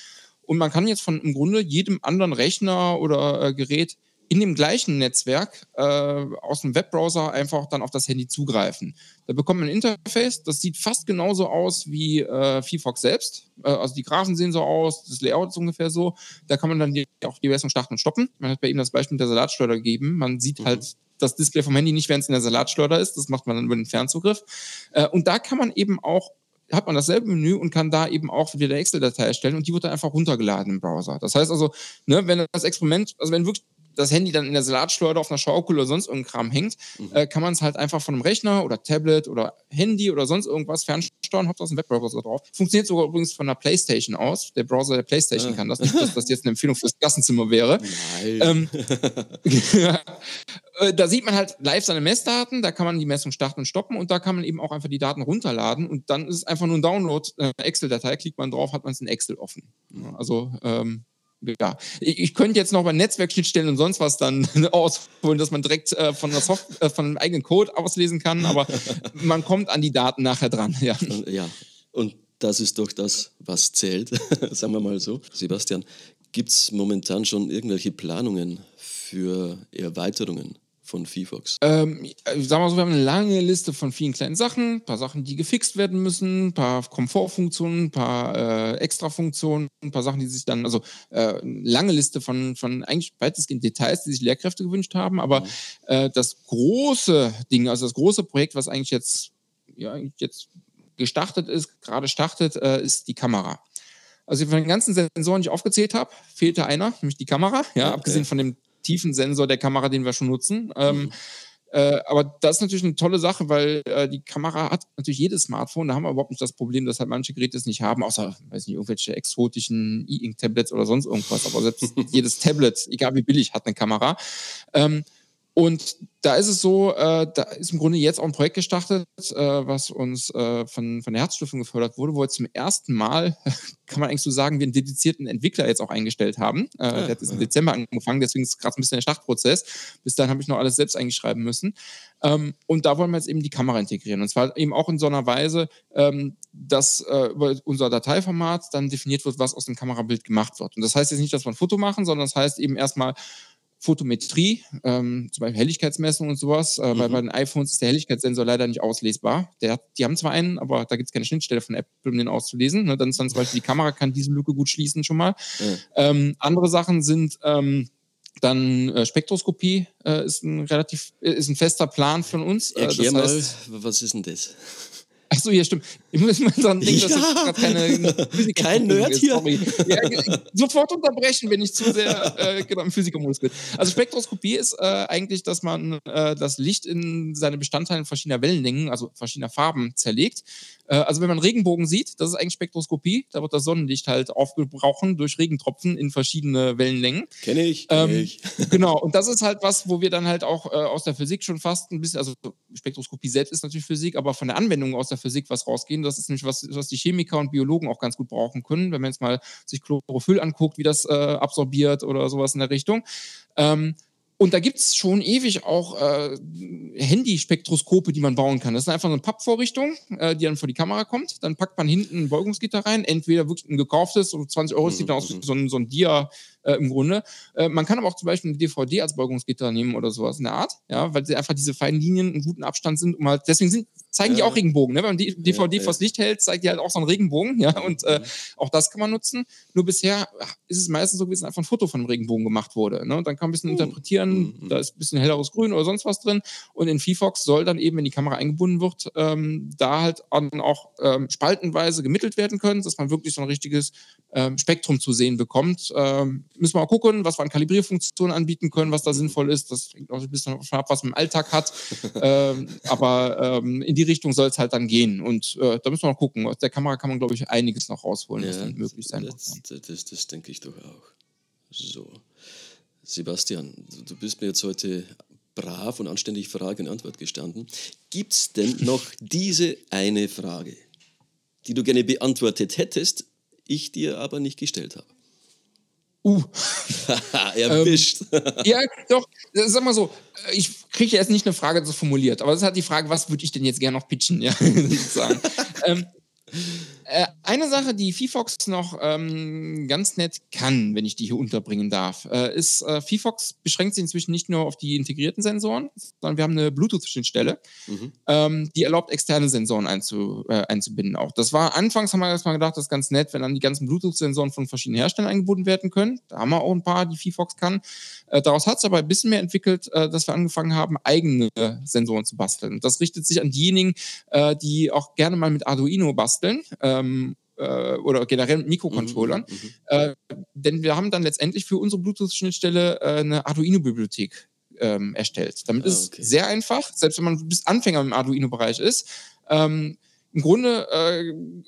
Und man kann jetzt von im Grunde jedem anderen Rechner oder äh, Gerät in dem gleichen Netzwerk äh, aus dem Webbrowser einfach dann auf das Handy zugreifen. Da bekommt man ein Interface, das sieht fast genauso aus wie äh, VFox selbst. Äh, also die Graphen sehen so aus, das Layout ist ungefähr so. Da kann man dann die, auch die Version starten und stoppen. Man hat bei ihm das Beispiel mit der Salatschleuder gegeben. Man sieht mhm. halt das Display vom Handy nicht, während es in der Salatschleuder ist. Das macht man dann über den Fernzugriff. Äh, und da kann man eben auch hat man dasselbe Menü und kann da eben auch wieder eine Excel-Datei erstellen und die wird dann einfach runtergeladen im Browser. Das heißt also, ne, wenn das Experiment, also wenn wirklich das Handy dann in der Salatschleuder auf einer Schaukel oder sonst irgendein Kram hängt, mhm. äh, kann man es halt einfach von einem Rechner oder Tablet oder Handy oder sonst irgendwas fernsteuern, habt aus dem Webbrowser drauf. Funktioniert sogar übrigens von der Playstation aus. Der Browser der Playstation ah. kann das. Nicht, dass das jetzt eine Empfehlung fürs Klassenzimmer wäre. Nein. Ähm, äh, da sieht man halt live seine Messdaten, da kann man die Messung starten und stoppen und da kann man eben auch einfach die Daten runterladen und dann ist es einfach nur ein Download, äh, Excel-Datei, klickt man drauf, hat man es in Excel offen. Also ähm, ja, ich, ich, könnte jetzt noch bei Netzwerkschnittstellen und sonst was dann ausholen, dass man direkt äh, von, der Soft äh, von einem eigenen Code auslesen kann, aber man kommt an die Daten nachher dran. Ja, ja. und das ist doch das, was zählt, sagen wir mal so. Sebastian, gibt es momentan schon irgendwelche Planungen für Erweiterungen von VFox? Ähm, sagen wir so, wir haben eine lange Liste von vielen kleinen Sachen, ein paar Sachen, die gefixt werden müssen, ein paar Komfortfunktionen, ein paar äh, Extrafunktionen, ein paar Sachen, die sich dann, also äh, lange Liste von, von eigentlich weitestgehend Details, die sich Lehrkräfte gewünscht haben, aber mhm. äh, das große Ding, also das große Projekt, was eigentlich jetzt, ja, jetzt gestartet ist, gerade startet, äh, ist die Kamera. Also von den ganzen Sensoren, die ich aufgezählt habe, fehlte einer, nämlich die Kamera. Ja, okay. abgesehen von dem Tiefensensor der Kamera, den wir schon nutzen. Ähm, mhm. Äh, aber das ist natürlich eine tolle Sache, weil äh, die Kamera hat natürlich jedes Smartphone. Da haben wir überhaupt nicht das Problem, dass halt manche Geräte es nicht haben, außer, weiß nicht, irgendwelche exotischen E-Ink-Tablets oder sonst irgendwas. Aber selbst jedes Tablet, egal wie billig, hat eine Kamera. Ähm, und da ist es so, äh, da ist im Grunde jetzt auch ein Projekt gestartet, äh, was uns äh, von, von der Herzstiftung gefördert wurde, wo wir zum ersten Mal, kann man eigentlich so sagen, wir einen dedizierten Entwickler jetzt auch eingestellt haben. Äh, der hat jetzt im Dezember angefangen, deswegen ist es gerade ein bisschen der Startprozess. Bis dahin habe ich noch alles selbst eingeschreiben müssen. Ähm, und da wollen wir jetzt eben die Kamera integrieren. Und zwar eben auch in so einer Weise, ähm, dass äh, über unser Dateiformat dann definiert wird, was aus dem Kamerabild gemacht wird. Und das heißt jetzt nicht, dass wir ein Foto machen, sondern das heißt eben erstmal, Photometrie, ähm, zum Beispiel Helligkeitsmessung und sowas. Äh, mhm. Weil bei den iPhones ist der Helligkeitssensor leider nicht auslesbar. Der, die haben zwar einen, aber da gibt es keine Schnittstelle von Apple, um den auszulesen. Ne? Dann ist dann zum Beispiel die Kamera kann diese Lücke gut schließen schon mal. Mhm. Ähm, andere Sachen sind ähm, dann äh, Spektroskopie äh, ist ein relativ ist ein fester Plan von uns. Äh, Erklär das heißt, mal, was ist denn das? Ach so, ja, stimmt. Ich muss mal dran denken, ja. dass ich gerade keine Physiker Kein Nerd hier. Sorry. Ja, sofort unterbrechen, wenn ich zu sehr äh, genau, im Physikermodus bin. Also Spektroskopie ist äh, eigentlich, dass man äh, das Licht in seine Bestandteile verschiedener Wellenlängen, also verschiedener Farben zerlegt. Äh, also wenn man Regenbogen sieht, das ist eigentlich Spektroskopie. Da wird das Sonnenlicht halt aufgebrochen durch Regentropfen in verschiedene Wellenlängen. Kenne ich, kenn ähm, ich. Genau, und das ist halt was, wo wir dann halt auch äh, aus der Physik schon fast ein bisschen, also Spektroskopie selbst ist natürlich Physik, aber von der Anwendung aus der Physik was rausgehen. Das ist nämlich was, was die Chemiker und Biologen auch ganz gut brauchen können, wenn man jetzt mal sich Chlorophyll anguckt, wie das äh, absorbiert oder sowas in der Richtung. Ähm, und da gibt es schon ewig auch äh, Handyspektroskope, die man bauen kann. Das ist einfach so eine Pappvorrichtung, äh, die dann vor die Kamera kommt. Dann packt man hinten ein Beugungsgitter rein, entweder wirklich ein gekauftes, so 20 Euro, sieht dann aus wie so ein, so ein Dia äh, im Grunde. Äh, man kann aber auch zum Beispiel eine DVD als Beugungsgitter nehmen oder sowas in der Art, ja, weil sie einfach diese feinen Linien einen guten Abstand sind, um halt, deswegen sind, zeigen die auch Regenbogen, ne? Wenn man die DVD ja, vors Licht hält, zeigt die halt auch so einen Regenbogen, ja, und äh, mhm. auch das kann man nutzen. Nur bisher ist es meistens so gewesen, einfach ein Foto von einem Regenbogen gemacht wurde, ne? Und dann kann man ein bisschen uh. interpretieren, mhm. da ist ein bisschen helleres Grün oder sonst was drin. Und in VFox soll dann eben, wenn die Kamera eingebunden wird, ähm, da halt auch ähm, spaltenweise gemittelt werden können, dass man wirklich so ein richtiges ähm, Spektrum zu sehen bekommt. Ähm, müssen wir mal gucken, was wir an Kalibrierfunktionen anbieten können, was da sinnvoll ist. Das hängt auch ein bisschen davon ab, was man im Alltag hat. ähm, aber ähm, in die Richtung soll es halt dann gehen. Und äh, da müssen wir mal gucken. Aus der Kamera kann man, glaube ich, einiges noch rausholen, ja, was dann möglich sein das, das, das, das denke ich doch auch. So. Sebastian, du bist mir jetzt heute brav und anständig Frage und Antwort gestanden. Gibt es denn noch diese eine Frage, die du gerne beantwortet hättest, ich dir aber nicht gestellt habe? Uh. Erwischt. ähm, ja, doch, sag mal so, ich kriege jetzt nicht eine Frage so formuliert, aber das ist halt die Frage, was würde ich denn jetzt gerne noch pitchen, ja, sozusagen. ähm, äh, eine Sache, die VFox noch ähm, ganz nett kann, wenn ich die hier unterbringen darf, äh, ist, äh, VFox beschränkt sich inzwischen nicht nur auf die integrierten Sensoren, sondern wir haben eine Bluetooth-Schnittstelle, mhm. ähm, die erlaubt, externe Sensoren einzu, äh, einzubinden auch. Das war, anfangs haben wir erstmal gedacht, das ist ganz nett, wenn dann die ganzen Bluetooth-Sensoren von verschiedenen Herstellern eingebunden werden können. Da haben wir auch ein paar, die VFox kann. Äh, daraus hat es aber ein bisschen mehr entwickelt, äh, dass wir angefangen haben, eigene Sensoren zu basteln. Das richtet sich an diejenigen, die auch gerne mal mit Arduino basteln. Ähm, ähm, äh, oder generell Mikrocontrollern. Mhm, mhm, äh, denn wir haben dann letztendlich für unsere Bluetooth-Schnittstelle äh, eine Arduino-Bibliothek ähm, erstellt. Damit ah, okay. ist sehr einfach, selbst wenn man bis Anfänger im Arduino-Bereich ist. Ähm, im Grunde äh,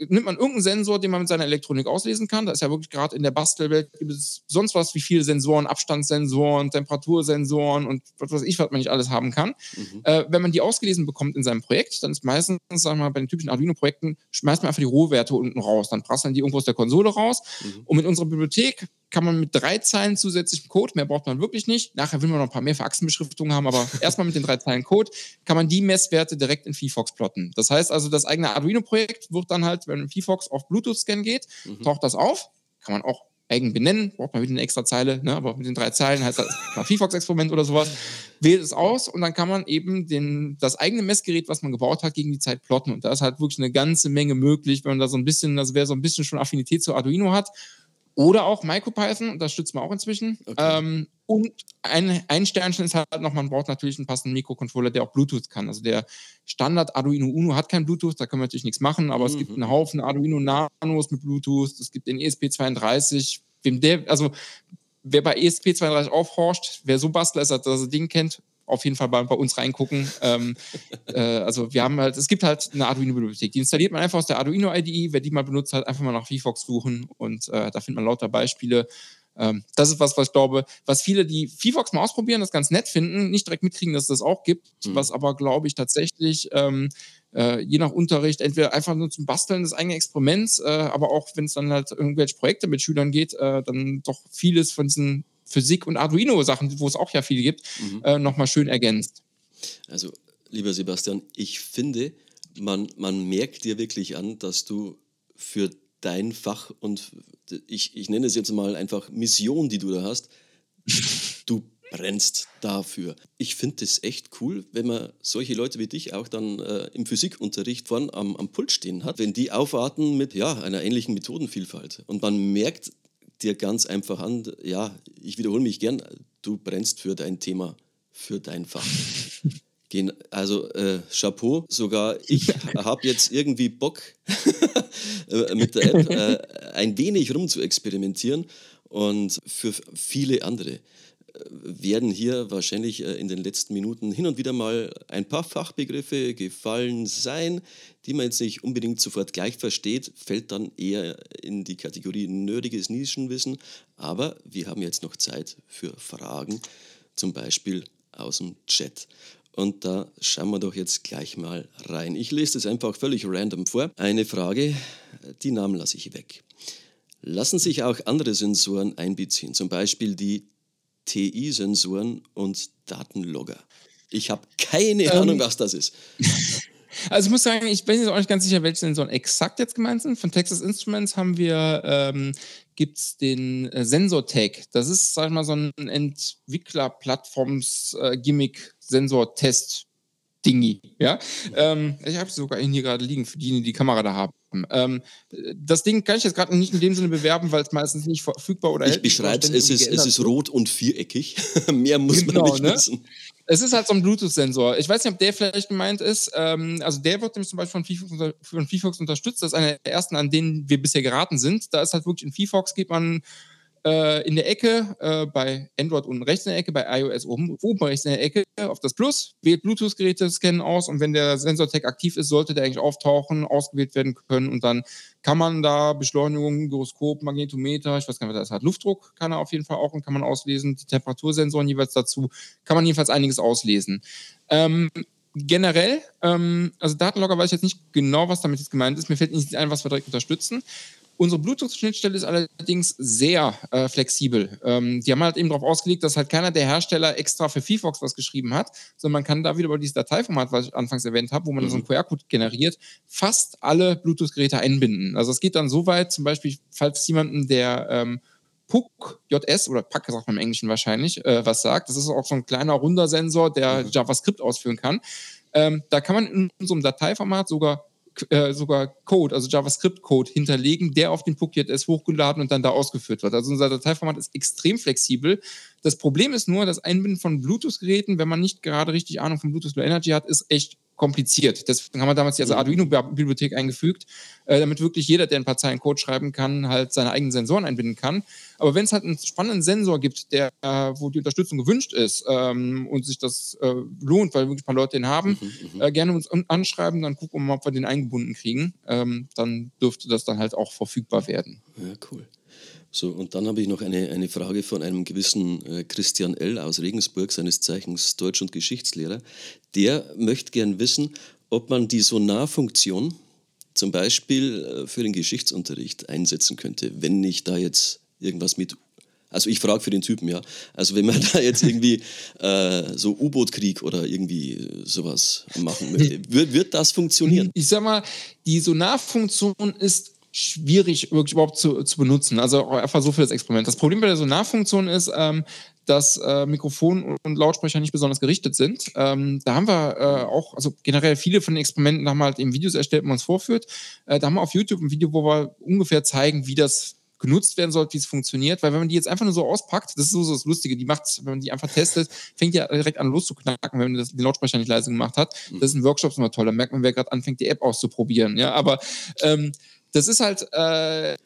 nimmt man irgendeinen Sensor, den man mit seiner Elektronik auslesen kann. Da ist ja wirklich gerade in der Bastelwelt gibt es sonst was wie viele Sensoren, Abstandssensoren, Temperatursensoren und was weiß ich, was man nicht alles haben kann. Mhm. Äh, wenn man die ausgelesen bekommt in seinem Projekt, dann ist meistens, sagen wir mal, bei den typischen Arduino-Projekten, schmeißt man einfach die Rohwerte unten raus. Dann prasseln die irgendwo aus der Konsole raus. Mhm. Und mit unserer Bibliothek kann man mit drei Zeilen zusätzlichem Code, mehr braucht man wirklich nicht. Nachher will man noch ein paar mehr für Achsenbeschriftungen haben, aber erstmal mit den drei Zeilen Code kann man die Messwerte direkt in VFox plotten. Das heißt also, das eigene Arduino-Projekt wird dann halt, wenn VFox auf Bluetooth-Scan geht, mhm. taucht das auf. Kann man auch eigen benennen, braucht man wieder eine extra Zeile, ne? aber mit den drei Zeilen heißt das mal VFox-Experiment oder sowas, wählt es aus und dann kann man eben den, das eigene Messgerät, was man gebaut hat, gegen die Zeit plotten. Und da ist halt wirklich eine ganze Menge möglich, wenn man da so ein bisschen, das wäre so ein bisschen schon Affinität zu Arduino hat oder auch MicroPython, unterstützt man auch inzwischen. Okay. Ähm, und ein, ein Sternchen ist halt noch, man braucht natürlich einen passenden Mikrocontroller, der auch Bluetooth kann. Also der Standard Arduino Uno hat kein Bluetooth, da können wir natürlich nichts machen, aber mhm. es gibt einen Haufen Arduino Nanos mit Bluetooth, es gibt den ESP32, wem der, also wer bei ESP32 aufhorcht, wer so Bastler ist, dass er das Ding kennt, auf jeden Fall bei, bei uns reingucken. ähm, äh, also wir haben halt, es gibt halt eine Arduino-Bibliothek. Die installiert man einfach aus der Arduino-IDE. Wer die mal benutzt hat, einfach mal nach VFox suchen und äh, da findet man lauter Beispiele. Ähm, das ist was, was ich glaube, was viele, die VFox mal ausprobieren, das ganz nett finden, nicht direkt mitkriegen, dass es das auch gibt, mhm. was aber, glaube ich, tatsächlich ähm, äh, je nach Unterricht entweder einfach nur zum Basteln des eigenen Experiments, äh, aber auch wenn es dann halt irgendwelche Projekte mit Schülern geht, äh, dann doch vieles von diesen Physik- und Arduino-Sachen, wo es auch ja viel gibt, mhm. äh, nochmal schön ergänzt. Also, lieber Sebastian, ich finde, man, man merkt dir wirklich an, dass du für dein Fach und ich, ich nenne es jetzt mal einfach Mission, die du da hast, du brennst dafür. Ich finde das echt cool, wenn man solche Leute wie dich auch dann äh, im Physikunterricht vorn am, am Pult stehen hat, wenn die aufwarten mit ja, einer ähnlichen Methodenvielfalt. Und man merkt dir ganz einfach an, ja, ich wiederhole mich gern, du brennst für dein Thema, für dein Fach. Also äh, Chapeau, sogar ich habe jetzt irgendwie Bock äh, mit der App äh, ein wenig rum zu experimentieren und für viele andere werden hier wahrscheinlich äh, in den letzten Minuten hin und wieder mal ein paar Fachbegriffe gefallen sein, die man jetzt nicht unbedingt sofort gleich versteht, fällt dann eher in die Kategorie nerdiges Nischenwissen. Aber wir haben jetzt noch Zeit für Fragen, zum Beispiel aus dem Chat. Und da schauen wir doch jetzt gleich mal rein. Ich lese das einfach völlig random vor. Eine Frage, die Namen lasse ich weg. Lassen sich auch andere Sensoren einbeziehen, zum Beispiel die TI-Sensoren und Datenlogger. Ich habe keine ähm, Ahnung, was das ist. Also ich muss sagen, ich bin jetzt auch nicht ganz sicher, welche Sensoren exakt jetzt gemeint sind. Von Texas Instruments haben wir, ähm, gibt es den äh, Sensor-Tag. Das ist, sag ich mal, so ein Entwickler-Plattforms-Gimmick-Sensor-Test. Dingi, ja. Ähm, ich habe es sogar hier gerade liegen, für die, die die Kamera da haben. Ähm, das Ding kann ich jetzt gerade nicht in dem Sinne bewerben, weil es meistens nicht verfügbar oder Ich beschreibe es, es ist, es ist rot und viereckig. Mehr muss genau, man nicht ne? wissen. Es ist halt so ein Bluetooth-Sensor. Ich weiß nicht, ob der vielleicht gemeint ist. Ähm, also der wird nämlich zum Beispiel von VFox, unter, von VFox unterstützt. Das ist einer der ersten, an denen wir bisher geraten sind. Da ist halt wirklich in VFox geht man äh, in der Ecke, äh, bei Android unten rechts in der Ecke, bei iOS oben, oben rechts in der Ecke auf das Plus, wählt Bluetooth-Geräte, scannen aus und wenn der Sensor-Tag aktiv ist, sollte der eigentlich auftauchen, ausgewählt werden können und dann kann man da Beschleunigung, Gyroskop, Magnetometer, ich weiß gar nicht, was das hat, Luftdruck kann er auf jeden Fall auch und kann man auslesen, die Temperatursensoren jeweils dazu, kann man jedenfalls einiges auslesen. Ähm, generell, ähm, also Datenlogger weiß ich jetzt nicht genau, was damit jetzt gemeint ist. Mir fällt nicht ein, was wir direkt unterstützen. Unsere Bluetooth-Schnittstelle ist allerdings sehr äh, flexibel. Ähm, die haben halt eben darauf ausgelegt, dass halt keiner der Hersteller extra für VFox was geschrieben hat, sondern man kann da wieder über dieses Dateiformat, was ich anfangs erwähnt habe, wo man mhm. so einen QR-Code generiert, fast alle Bluetooth-Geräte einbinden. Also es geht dann so weit, zum Beispiel, falls jemanden der ähm, PUC JS oder PAC sagt man im Englischen wahrscheinlich, äh, was sagt. Das ist auch so ein kleiner runder Sensor, der mhm. JavaScript ausführen kann. Ähm, da kann man in einem Dateiformat sogar äh, sogar Code, also JavaScript-Code hinterlegen, der auf den PUC.js hochgeladen und dann da ausgeführt wird. Also unser Dateiformat ist extrem flexibel. Das Problem ist nur, das Einbinden von Bluetooth-Geräten, wenn man nicht gerade richtig Ahnung von Bluetooth Low Energy hat, ist echt kompliziert. Deswegen haben wir damals die also Arduino-Bibliothek eingefügt, äh, damit wirklich jeder, der ein paar Zeilen Code schreiben kann, halt seine eigenen Sensoren einbinden kann. Aber wenn es halt einen spannenden Sensor gibt, der, äh, wo die Unterstützung gewünscht ist ähm, und sich das äh, lohnt, weil wirklich ein paar Leute den haben, mhm, mhm. äh, gerne uns anschreiben, dann gucken wir mal, ob wir den eingebunden kriegen. Ähm, dann dürfte das dann halt auch verfügbar werden. Ja, cool. So, und dann habe ich noch eine, eine Frage von einem gewissen äh, Christian L. aus Regensburg, seines Zeichens Deutsch- und Geschichtslehrer. Der möchte gern wissen, ob man die Sonarfunktion zum Beispiel äh, für den Geschichtsunterricht einsetzen könnte, wenn ich da jetzt irgendwas mit also ich frage für den Typen, ja. Also wenn man da jetzt irgendwie äh, so U-Boot-Krieg oder irgendwie sowas machen möchte, wird, wird das funktionieren? Ich sag mal, die Sonarfunktion ist schwierig wirklich überhaupt zu, zu benutzen. Also einfach so für das Experiment. Das Problem bei der Sonarfunktion ist, ähm, dass äh, Mikrofon und Lautsprecher nicht besonders gerichtet sind. Ähm, da haben wir äh, auch, also generell viele von den Experimenten haben wir halt eben Videos erstellt, wo man es vorführt. Äh, da haben wir auf YouTube ein Video, wo wir ungefähr zeigen, wie das genutzt werden sollte, wie es funktioniert, weil wenn man die jetzt einfach nur so auspackt, das ist so, so das Lustige, die macht, wenn man die einfach testet, fängt ja direkt an loszuknacken, wenn man das, den Lautsprecher nicht leise gemacht hat. Das ist in Workshops immer toll, da merkt man, wer gerade anfängt, die App auszuprobieren, ja, aber ähm, das ist halt, äh, äh,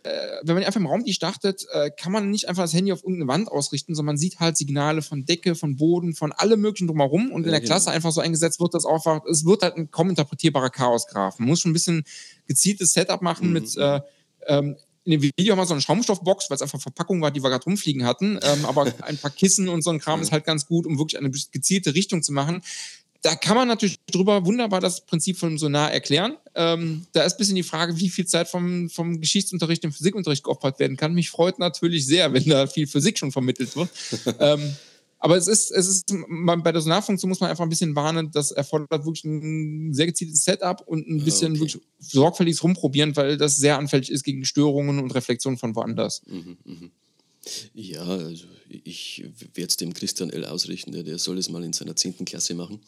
wenn man einfach im Raum die startet, äh, kann man nicht einfach das Handy auf irgendeine Wand ausrichten, sondern man sieht halt Signale von Decke, von Boden, von allem möglichen drumherum und in der Klasse einfach so eingesetzt wird, das einfach, es wird halt ein kaum interpretierbarer Chaosgraph. Man muss schon ein bisschen gezieltes Setup machen mhm. mit, äh, ähm, in dem Video haben wir so eine Schaumstoffbox, weil es einfach Verpackung war, die wir gerade rumfliegen hatten. Ähm, aber ein paar Kissen und so ein Kram ist halt ganz gut, um wirklich eine gezielte Richtung zu machen da kann man natürlich drüber wunderbar das Prinzip von Sonar erklären. Ähm, da ist ein bisschen die Frage, wie viel Zeit vom, vom Geschichtsunterricht im Physikunterricht geopfert werden kann. Mich freut natürlich sehr, wenn da viel Physik schon vermittelt wird. ähm, aber es ist, es ist, bei der Sonarfunktion muss man einfach ein bisschen warnen, das erfordert wirklich ein sehr gezieltes Setup und ein bisschen okay. wirklich sorgfältiges Rumprobieren, weil das sehr anfällig ist gegen Störungen und Reflexionen von woanders. Mhm, mh. Ja, also ich werde es dem Christian L. ausrichten, der, der soll es mal in seiner 10. Klasse machen.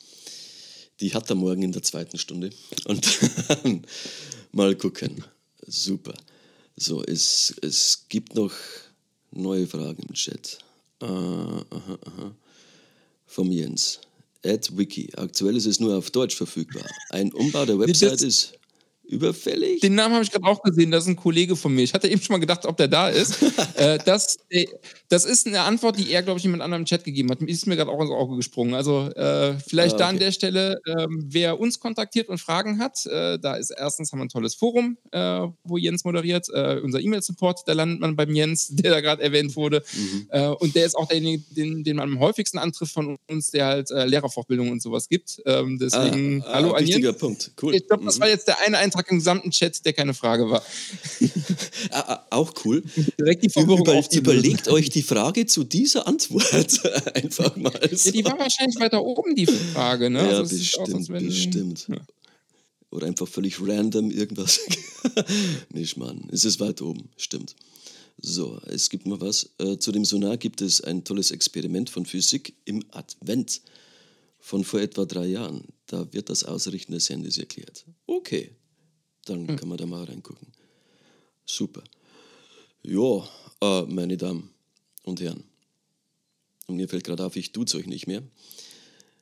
Die hat er morgen in der zweiten Stunde. Und mal gucken. Super. So, es, es gibt noch neue Fragen im Chat. Uh, aha, aha. Vom Jens. Ad Wiki. Aktuell ist es nur auf Deutsch verfügbar. Ein Umbau der Website ist überfällig. Den Namen habe ich gerade auch gesehen, das ist ein Kollege von mir. Ich hatte eben schon mal gedacht, ob der da ist. äh, das, äh, das ist eine Antwort, die er, glaube ich, jemand anderem im Chat gegeben hat. Ist mir gerade auch ins Auge gesprungen. Also äh, vielleicht ah, okay. da an der Stelle, ähm, wer uns kontaktiert und Fragen hat, äh, da ist erstens haben wir ein tolles Forum, äh, wo Jens moderiert. Äh, unser E-Mail-Support, da landet man beim Jens, der da gerade erwähnt wurde. Mhm. und der ist auch derjenige, den, den, man am häufigsten antrifft von uns, der halt Lehrerfortbildung und sowas gibt. Ähm, deswegen, ah, hallo ah, an Jens. Punkt. Cool. Ich glaube, das mhm. war jetzt der eine Eintrag im gesamten Chat, der keine Frage war. Ah, ah, auch cool. Direkt die Verwirrung Über, Überlegt euch die Frage zu dieser Antwort einfach mal. So. Ja, die war wahrscheinlich weiter oben, die Frage. Ne? Ja, also bestimmt, wenn, bestimmt. Ja. Oder einfach völlig random irgendwas. Nicht, Mann. Es ist weit oben, stimmt. So, es gibt mal was. Äh, zu dem Sonar gibt es ein tolles Experiment von Physik im Advent von vor etwa drei Jahren. Da wird das Ausrichten des Handys erklärt. Okay, dann mhm. kann man da mal reingucken. Super. Ja, äh, meine Damen und Herren. Und mir fällt gerade auf, ich tue es euch nicht mehr.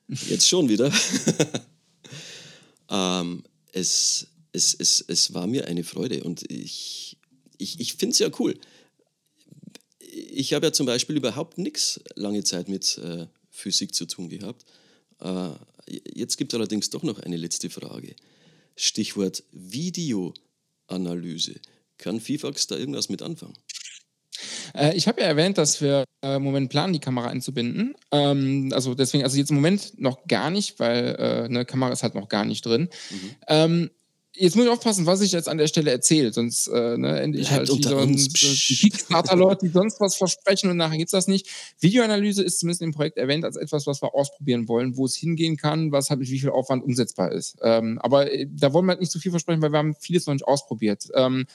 Jetzt schon wieder. ähm, es, es, es, es war mir eine Freude und ich, ich, ich finde es ja cool. Ich habe ja zum Beispiel überhaupt nichts lange Zeit mit äh, Physik zu tun gehabt. Äh, jetzt gibt es allerdings doch noch eine letzte Frage. Stichwort Videoanalyse. Kann FIFAX da irgendwas mit anfangen? Äh, ich habe ja erwähnt, dass wir äh, im Moment planen, die Kamera einzubinden. Ähm, also deswegen, also jetzt im Moment noch gar nicht, weil äh, eine Kamera ist halt noch gar nicht drin. Mhm. Ähm, jetzt muss ich aufpassen, was ich jetzt an der Stelle erzähle, sonst äh, ne, ende ich halt wie sonst die Kickstarter-Leute, die sonst was versprechen und nachher geht es das nicht. Videoanalyse ist zumindest im Projekt erwähnt als etwas, was wir ausprobieren wollen, wo es hingehen kann, was halt mit wie viel Aufwand umsetzbar ist. Ähm, aber äh, da wollen wir halt nicht zu viel versprechen, weil wir haben vieles noch nicht ausprobiert. Ähm,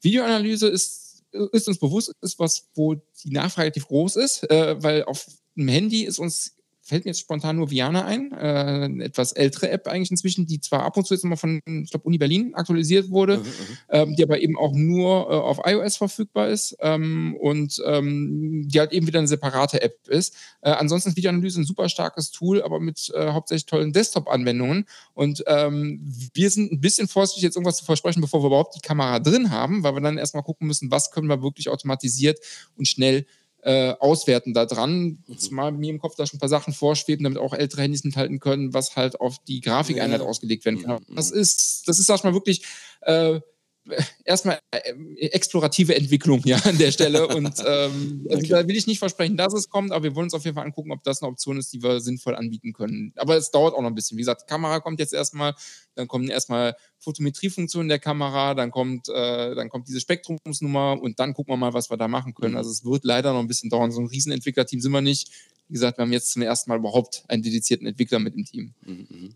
Videoanalyse ist, ist uns bewusst, ist was, wo die Nachfrage relativ groß ist, äh, weil auf dem Handy ist uns fällt mir jetzt spontan nur Viana ein, äh, eine etwas ältere App eigentlich inzwischen, die zwar ab und zu jetzt nochmal von, ich glaube, Uni Berlin aktualisiert wurde, mhm, mhm, ähm, die aber eben auch nur äh, auf iOS verfügbar ist ähm, und ähm, die halt eben wieder eine separate App ist. Äh, ansonsten ist Videoanalyse ein super starkes Tool, aber mit äh, hauptsächlich tollen Desktop-Anwendungen und ähm, wir sind ein bisschen vorsichtig, jetzt irgendwas zu versprechen, bevor wir überhaupt die Kamera drin haben, weil wir dann erstmal gucken müssen, was können wir wirklich automatisiert und schnell äh, auswerten da dran. Mhm. Zumal mir im Kopf da schon ein paar Sachen vorschweben, damit auch ältere Handys mithalten können, was halt auf die Grafikeinheit ja. ausgelegt werden kann. Mhm. Das ist, das ist, sag ich mal, wirklich äh, erstmal äh, explorative Entwicklung ja an der Stelle und ähm, also okay. da will ich nicht versprechen, dass es kommt, aber wir wollen uns auf jeden Fall angucken, ob das eine Option ist, die wir sinnvoll anbieten können. Aber es dauert auch noch ein bisschen. Wie gesagt, Kamera kommt jetzt erstmal, dann kommen erstmal Photometriefunktionen der Kamera, dann kommt, äh, dann kommt diese Spektrumsnummer und dann gucken wir mal, was wir da machen können. Mhm. Also es wird leider noch ein bisschen dauern. So ein Riesenentwicklerteam sind wir nicht. Wie gesagt, wir haben jetzt zum ersten Mal überhaupt einen dedizierten Entwickler mit im Team. Mhm.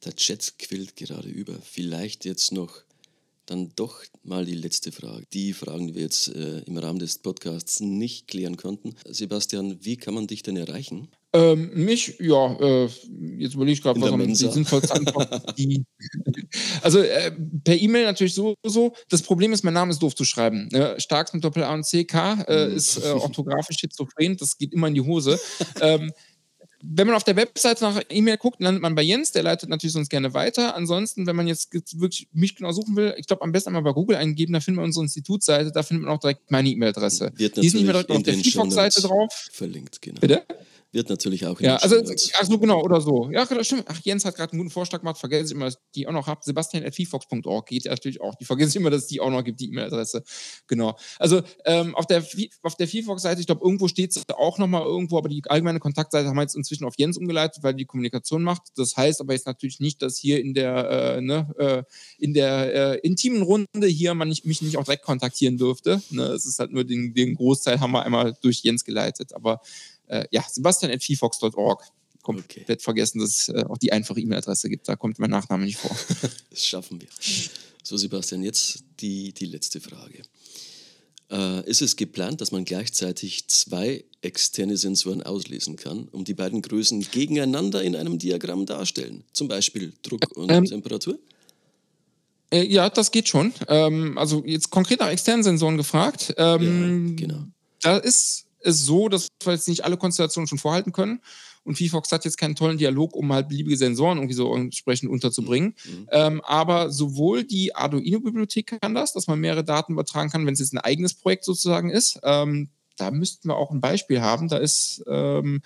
Mhm. Der Chat quillt gerade über. Vielleicht jetzt noch dann doch mal die letzte Frage. Die Fragen, die wir jetzt äh, im Rahmen des Podcasts nicht klären konnten. Sebastian, wie kann man dich denn erreichen? Ähm, mich, ja, äh, jetzt überlege ich gerade, was am die sinnvollste Antwort die. Also äh, per E-Mail natürlich sowieso. Das Problem ist, mein Name ist doof zu schreiben. Ne? Starks mit Doppel A und C K äh, hm. ist äh, orthografisch schizophren, das geht immer in die Hose. ähm, wenn man auf der Webseite nach E-Mail guckt, landet man bei Jens, der leitet natürlich sonst gerne weiter. Ansonsten, wenn man jetzt wirklich mich genau suchen will, ich glaube, am besten einmal bei Google eingeben, da findet man unsere Institutsseite, da findet man auch direkt meine E-Mail-Adresse. Die ist nicht mehr direkt auf der FIFOX-Seite drauf. Verlinkt, genau. Bitte? Wird natürlich auch Ja, also, also genau, oder so. Ja, stimmt. Ach, Jens hat gerade einen guten Vorschlag gemacht, vergesse ich immer, dass die auch noch habe. Sebastian.vfox.org geht natürlich auch. Die vergesse ich immer, dass es die auch noch gibt, die E-Mail-Adresse. Genau. Also ähm, auf der, auf der VFox-Seite, ich glaube, irgendwo steht es auch nochmal irgendwo, aber die allgemeine Kontaktseite haben wir jetzt inzwischen auf Jens umgeleitet, weil die Kommunikation macht. Das heißt aber jetzt natürlich nicht, dass hier in der, äh, ne, äh, in der äh, intimen Runde hier man nicht, mich nicht auch direkt kontaktieren dürfte. Ne? Es ist halt nur den, den Großteil haben wir einmal durch Jens geleitet. Aber äh, ja, sebastian.fifox.org. Komplett okay. vergessen, dass es äh, auch die einfache E-Mail-Adresse gibt. Da kommt mein Nachname nicht vor. das schaffen wir. So, Sebastian, jetzt die, die letzte Frage. äh, ist es geplant, dass man gleichzeitig zwei externe Sensoren auslesen kann, um die beiden Größen gegeneinander in einem Diagramm darstellen? Zum Beispiel Druck und ähm, Temperatur? Äh, ja, das geht schon. Ähm, also jetzt konkret nach externen Sensoren gefragt. Ähm, ja, genau. Da ist es so, dass wir jetzt nicht alle Konstellationen schon vorhalten können. Und VFox hat jetzt keinen tollen Dialog, um halt beliebige Sensoren irgendwie so entsprechend unterzubringen. Mhm. Ähm, aber sowohl die Arduino-Bibliothek kann das, dass man mehrere Daten übertragen kann, wenn es jetzt ein eigenes Projekt sozusagen ist. Ähm, da müssten wir auch ein Beispiel haben. Da ist ähm,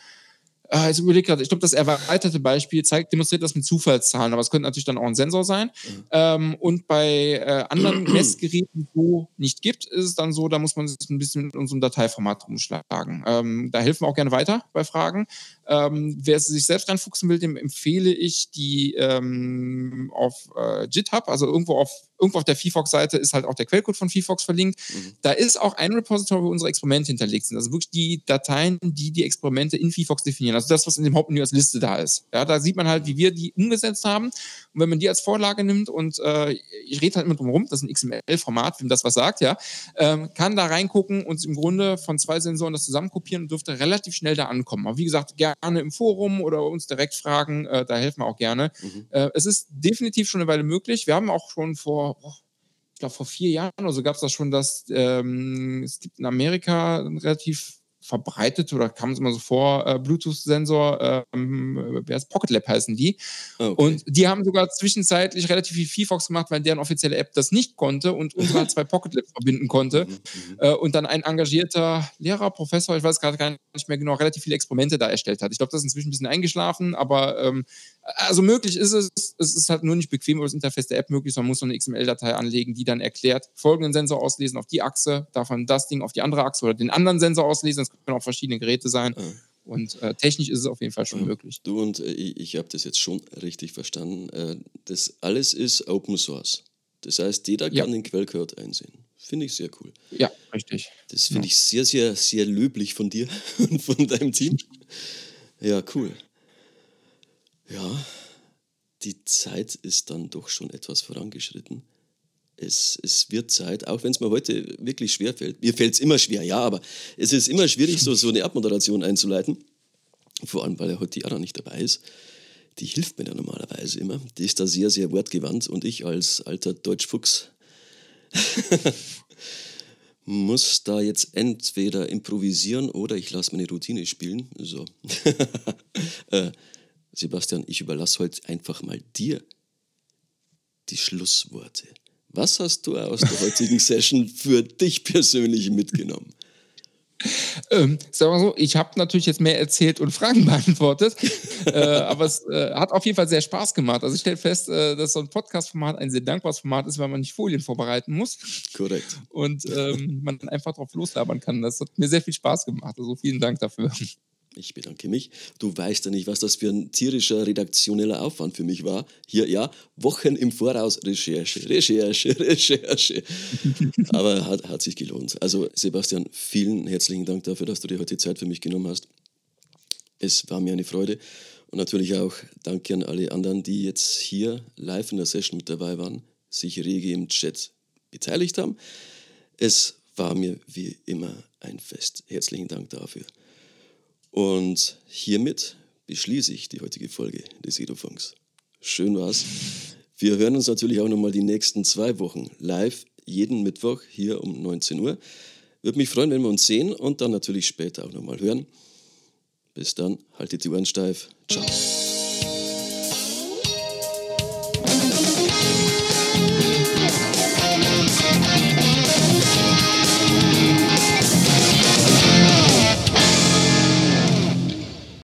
Ah, jetzt überlege gerade, ich glaube, das erweiterte Beispiel zeigt, demonstriert das mit Zufallszahlen, aber es könnte natürlich dann auch ein Sensor sein. Mhm. Ähm, und bei äh, anderen Messgeräten, wo nicht gibt, ist es dann so, da muss man sich ein bisschen mit unserem Dateiformat rumschlagen. Ähm, da helfen wir auch gerne weiter bei Fragen. Ähm, wer sich selbst reinfuchsen will, dem empfehle ich die ähm, auf äh, GitHub, also irgendwo auf irgendwo auf der VFox-Seite ist halt auch der Quellcode von VFox verlinkt. Mhm. Da ist auch ein Repository, wo unsere Experimente hinterlegt sind. Also wirklich die Dateien, die die Experimente in VFox definieren. Also das, was in dem Hauptmenü als Liste da ist. Ja, da sieht man halt, wie wir die umgesetzt haben. Und wenn man die als Vorlage nimmt und äh, ich rede halt immer drum rum, das ist ein XML-Format, wem das was sagt, ja, ähm, kann da reingucken und im Grunde von zwei Sensoren das zusammenkopieren und dürfte relativ schnell da ankommen. Aber wie gesagt, gerne im Forum oder uns direkt fragen, äh, da helfen wir auch gerne. Mhm. Äh, es ist definitiv schon eine Weile möglich. Wir haben auch schon vor ich glaube, vor vier Jahren oder so gab es das schon, dass ähm, es gibt in Amerika relativ verbreitet oder kam es immer so vor, äh, Bluetooth-Sensor, ähm, wer ist Pocket Lab heißen die. Ah, okay. Und die haben sogar zwischenzeitlich relativ viel VFox gemacht, weil deren offizielle App das nicht konnte und unsere halt zwei Pocket Lab verbinden konnte. Mhm, mhm. äh, und dann ein engagierter Lehrer, Professor, ich weiß gerade gar nicht mehr genau, relativ viele Experimente da erstellt hat. Ich glaube, das ist inzwischen ein bisschen eingeschlafen, aber ähm, also möglich ist es, es ist halt nur nicht bequem über das Interface der App möglich, sondern man muss so eine XML-Datei anlegen, die dann erklärt, folgenden Sensor auslesen auf die Achse, davon das Ding auf die andere Achse oder den anderen Sensor auslesen, das können auch verschiedene Geräte sein. Mhm. Und äh, technisch ist es auf jeden Fall schon möglich. Du und äh, ich, ich habe das jetzt schon richtig verstanden. Äh, das alles ist Open Source. Das heißt, jeder kann ja. den Quellcode einsehen. Finde ich sehr cool. Ja, richtig. Das finde ja. ich sehr, sehr, sehr löblich von dir und von deinem Team. Ja, cool. Ja, die Zeit ist dann doch schon etwas vorangeschritten. Es, es wird Zeit, auch wenn es mir heute wirklich schwer fällt. Mir fällt es immer schwer, ja, aber es ist immer schwierig, so, so eine Abmoderation einzuleiten. Vor allem, weil ja heute die Anna nicht dabei ist. Die hilft mir ja normalerweise immer. Die ist da sehr, sehr wortgewandt und ich als alter Deutschfuchs muss da jetzt entweder improvisieren oder ich lasse meine Routine spielen. So. äh, Sebastian, ich überlasse heute einfach mal dir die Schlussworte. Was hast du aus der heutigen Session für dich persönlich mitgenommen? Ähm, sagen wir so, ich habe natürlich jetzt mehr erzählt und Fragen beantwortet, äh, aber es äh, hat auf jeden Fall sehr Spaß gemacht. Also ich stelle fest, äh, dass so ein Podcast-Format ein sehr dankbares Format ist, weil man nicht Folien vorbereiten muss. Korrekt. Und ähm, man einfach drauf loslabern kann. Das hat mir sehr viel Spaß gemacht. Also vielen Dank dafür. Ich bedanke mich. Du weißt ja nicht, was das für ein tierischer redaktioneller Aufwand für mich war. Hier, ja, Wochen im Voraus Recherche, Recherche, Recherche. Aber hat, hat sich gelohnt. Also, Sebastian, vielen herzlichen Dank dafür, dass du dir heute Zeit für mich genommen hast. Es war mir eine Freude. Und natürlich auch danke an alle anderen, die jetzt hier live in der Session mit dabei waren, sich rege im Chat beteiligt haben. Es war mir wie immer ein Fest. Herzlichen Dank dafür. Und hiermit beschließe ich die heutige Folge des Edufunks. Schön war's. Wir hören uns natürlich auch nochmal die nächsten zwei Wochen live, jeden Mittwoch hier um 19 Uhr. Würde mich freuen, wenn wir uns sehen und dann natürlich später auch nochmal hören. Bis dann, haltet die Ohren steif. Ciao.